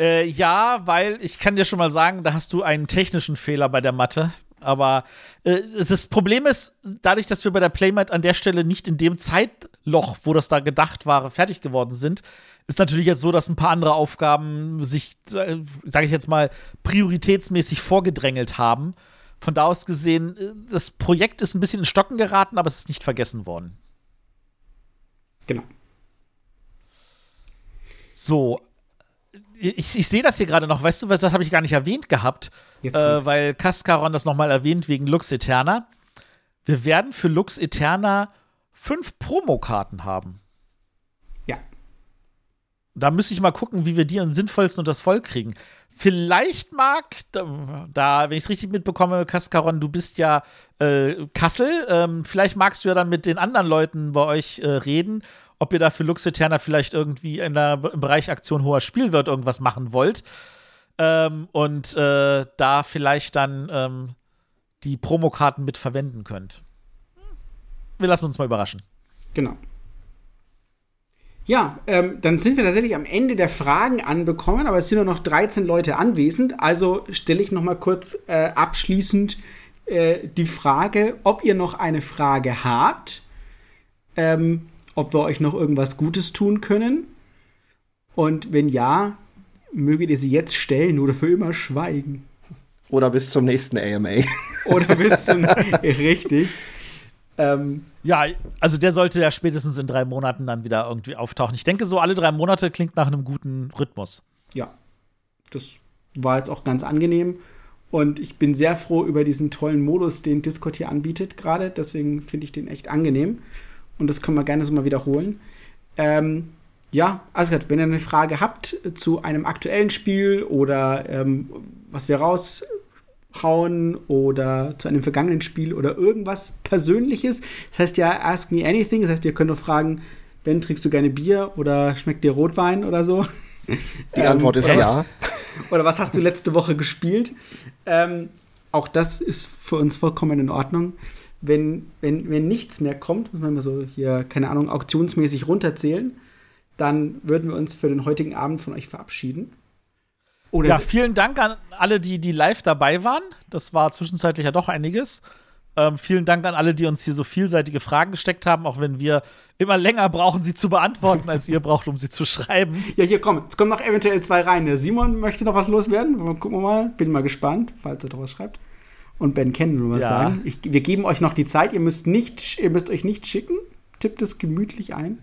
Äh, ja, weil ich kann dir schon mal sagen, da hast du einen technischen Fehler bei der Mathe. Aber äh, das Problem ist, dadurch, dass wir bei der Playmat an der Stelle nicht in dem Zeitloch, wo das da gedacht war, fertig geworden sind, ist natürlich jetzt so, dass ein paar andere Aufgaben sich, äh, sage ich jetzt mal, prioritätsmäßig vorgedrängelt haben. Von da aus gesehen, äh, das Projekt ist ein bisschen in Stocken geraten, aber es ist nicht vergessen worden. Genau. So, ich, ich sehe das hier gerade noch, weißt du, das habe ich gar nicht erwähnt gehabt, äh, weil Kaskaron das nochmal erwähnt wegen Lux Eterna. Wir werden für Lux Eterna fünf Promokarten haben. Da müsste ich mal gucken, wie wir die am sinnvollsten und das voll kriegen. Vielleicht mag, da, wenn ich es richtig mitbekomme, Kaskaron, du bist ja äh, Kassel. Ähm, vielleicht magst du ja dann mit den anderen Leuten bei euch äh, reden ob ihr da für Lux Eterna vielleicht irgendwie in der, im Bereich Aktion hoher Spielwert irgendwas machen wollt. Ähm, und äh, da vielleicht dann ähm, die Promokarten mit verwenden könnt. Wir lassen uns mal überraschen. Genau. Ja, ähm, dann sind wir tatsächlich am Ende der Fragen anbekommen, aber es sind nur noch 13 Leute anwesend. Also stelle ich noch mal kurz äh, abschließend äh, die Frage, ob ihr noch eine Frage habt. Ähm, ob wir euch noch irgendwas Gutes tun können. Und wenn ja, möget ihr sie jetzt stellen oder für immer schweigen. Oder bis zum nächsten AMA. Oder bis zum richtig. Ähm, ja, also der sollte ja spätestens in drei Monaten dann wieder irgendwie auftauchen. Ich denke, so alle drei Monate klingt nach einem guten Rhythmus. Ja, das war jetzt auch ganz angenehm. Und ich bin sehr froh über diesen tollen Modus, den Discord hier anbietet gerade. Deswegen finde ich den echt angenehm und das können wir gerne so mal wiederholen. Ähm, ja, also wenn ihr eine Frage habt zu einem aktuellen Spiel oder ähm, was wir raushauen oder zu einem vergangenen Spiel oder irgendwas Persönliches, das heißt ja Ask Me Anything, das heißt, ihr könnt auch fragen, Ben, trinkst du gerne Bier oder schmeckt dir Rotwein oder so? Die Antwort ähm, ist ja. Was, oder was hast du letzte Woche gespielt? Ähm, auch das ist für uns vollkommen in Ordnung wenn, wenn, wenn nichts mehr kommt, wenn wir so hier, keine Ahnung, auktionsmäßig runterzählen, dann würden wir uns für den heutigen Abend von euch verabschieden. Oder ja, vielen Dank an alle, die, die live dabei waren. Das war zwischenzeitlich ja doch einiges. Ähm, vielen Dank an alle, die uns hier so vielseitige Fragen gesteckt haben, auch wenn wir immer länger brauchen, sie zu beantworten, als ihr braucht, um sie zu schreiben. Ja, hier kommen. Jetzt kommen noch eventuell zwei rein. Der Simon möchte noch was loswerden. Gucken wir mal. Bin mal gespannt, falls er doch was schreibt und Ben kennen nur was ja. sagen. Ich, wir geben euch noch die Zeit. Ihr müsst, nicht, ihr müsst euch nicht schicken. Tippt es gemütlich ein.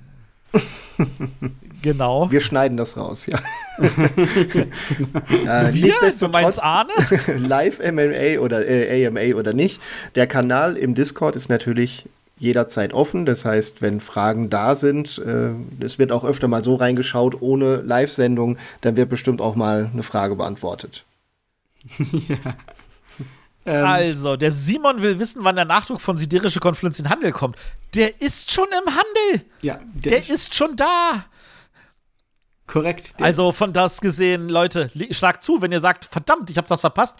genau. Wir schneiden das raus, ja. äh, Wir? Du meinst Arne? Live MMA oder äh, AMA oder nicht. Der Kanal im Discord ist natürlich jederzeit offen. Das heißt, wenn Fragen da sind, äh, es wird auch öfter mal so reingeschaut ohne Live-Sendung, dann wird bestimmt auch mal eine Frage beantwortet. ja. Ähm, also, der Simon will wissen, wann der Nachdruck von Siderische Konfluenz in Handel kommt. Der ist schon im Handel. Ja, der, der ist schon da. Korrekt. Also von das gesehen, Leute, schlagt zu, wenn ihr sagt, verdammt, ich habe das verpasst,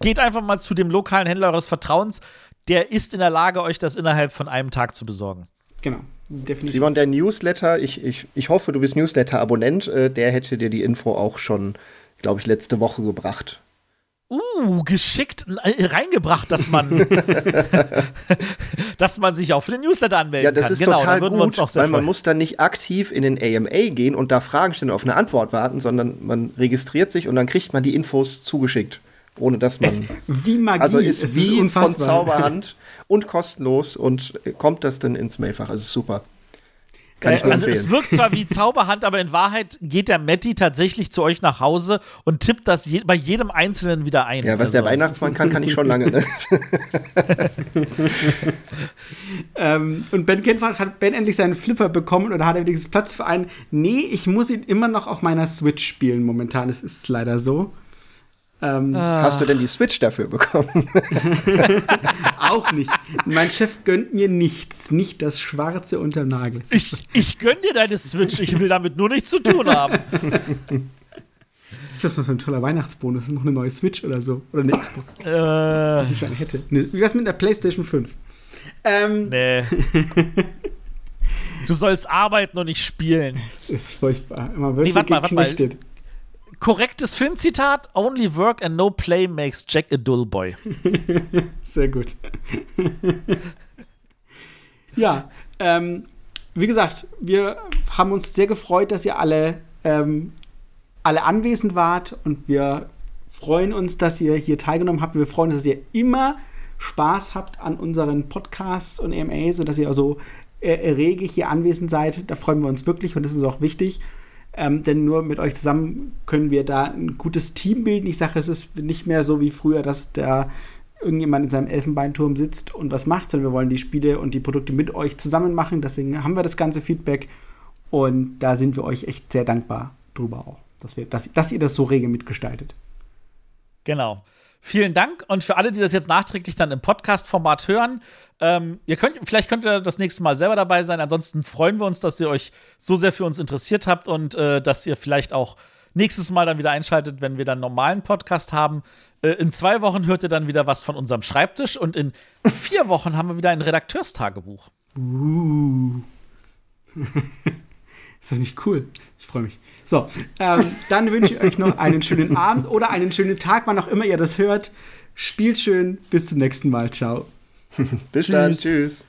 geht einfach mal zu dem lokalen Händler eures Vertrauens. Der ist in der Lage, euch das innerhalb von einem Tag zu besorgen. Genau. Definitiv. Simon, der Newsletter, ich, ich, ich hoffe, du bist Newsletter-Abonnent, äh, der hätte dir die Info auch schon, glaube ich, letzte Woche gebracht. Uh, geschickt äh, reingebracht, dass man, dass man sich auch für den Newsletter anmelden kann. Ja, das ist genau, total gut, weil man muss dann nicht aktiv in den AMA gehen und da Fragen stellen und auf eine Antwort warten, sondern man registriert sich und dann kriegt man die Infos zugeschickt, ohne dass man. Es, wie Magie. Also ist es wie ist von Zauberhand und kostenlos und kommt das dann ins Mailfach. Also super. Kann ich nur also empfehlen. es wirkt zwar wie Zauberhand, aber in Wahrheit geht der Matti tatsächlich zu euch nach Hause und tippt das je bei jedem Einzelnen wieder ein. Ja, was der Also, Weihnachtsmann kann, kann ich schon lange. Ne? Ähm, und Ben kennt hat Ben endlich seinen Flipper bekommen oder hat er wenigstens Platz für einen? Nee, ich muss ihn immer noch auf meiner Switch spielen momentan. Es ist leider so. Ähm, Hast du denn die Switch dafür bekommen? Auch nicht. Mein Chef gönnt mir nichts. Nicht das Schwarze unterm Nagel. Ich, ich gönn dir deine Switch, ich will damit nur nichts zu tun haben. Ist das was für ein toller Weihnachtsbonus? Ist noch eine neue Switch oder so? Oder eine Xbox, äh, ich schon hätte. Wie wär's mit einer PlayStation 5? Ähm, nee. Du sollst arbeiten und nicht spielen. Das ist furchtbar. Immer wirklich Nee, warte mal, warte mal. Korrektes Filmzitat: Only work and no play makes Jack a dull boy. Sehr gut. ja, ähm, wie gesagt, wir haben uns sehr gefreut, dass ihr alle, ähm, alle anwesend wart und wir freuen uns, dass ihr hier teilgenommen habt. Wir freuen uns, dass ihr immer Spaß habt an unseren Podcasts und AMAs und dass ihr also äh, rege hier anwesend seid. Da freuen wir uns wirklich und das ist auch wichtig. Ähm, denn nur mit euch zusammen können wir da ein gutes Team bilden. Ich sage, es ist nicht mehr so wie früher, dass da irgendjemand in seinem Elfenbeinturm sitzt und was macht, sondern wir wollen die Spiele und die Produkte mit euch zusammen machen. Deswegen haben wir das ganze Feedback und da sind wir euch echt sehr dankbar drüber auch, dass, wir, dass, dass ihr das so rege mitgestaltet. Genau. Vielen Dank und für alle, die das jetzt nachträglich dann im Podcast-Format hören, ähm, ihr könnt, vielleicht könnt ihr das nächste Mal selber dabei sein. Ansonsten freuen wir uns, dass ihr euch so sehr für uns interessiert habt und äh, dass ihr vielleicht auch nächstes Mal dann wieder einschaltet, wenn wir dann normalen Podcast haben. Äh, in zwei Wochen hört ihr dann wieder was von unserem Schreibtisch und in vier Wochen haben wir wieder ein Redakteurstagebuch. Uh. Ist das nicht cool? Ich freue mich. So, ähm, dann wünsche ich euch noch einen schönen Abend oder einen schönen Tag, wann auch immer ihr das hört. Spielt schön. Bis zum nächsten Mal. Ciao. Bis dann. Tschüss. Tschüss.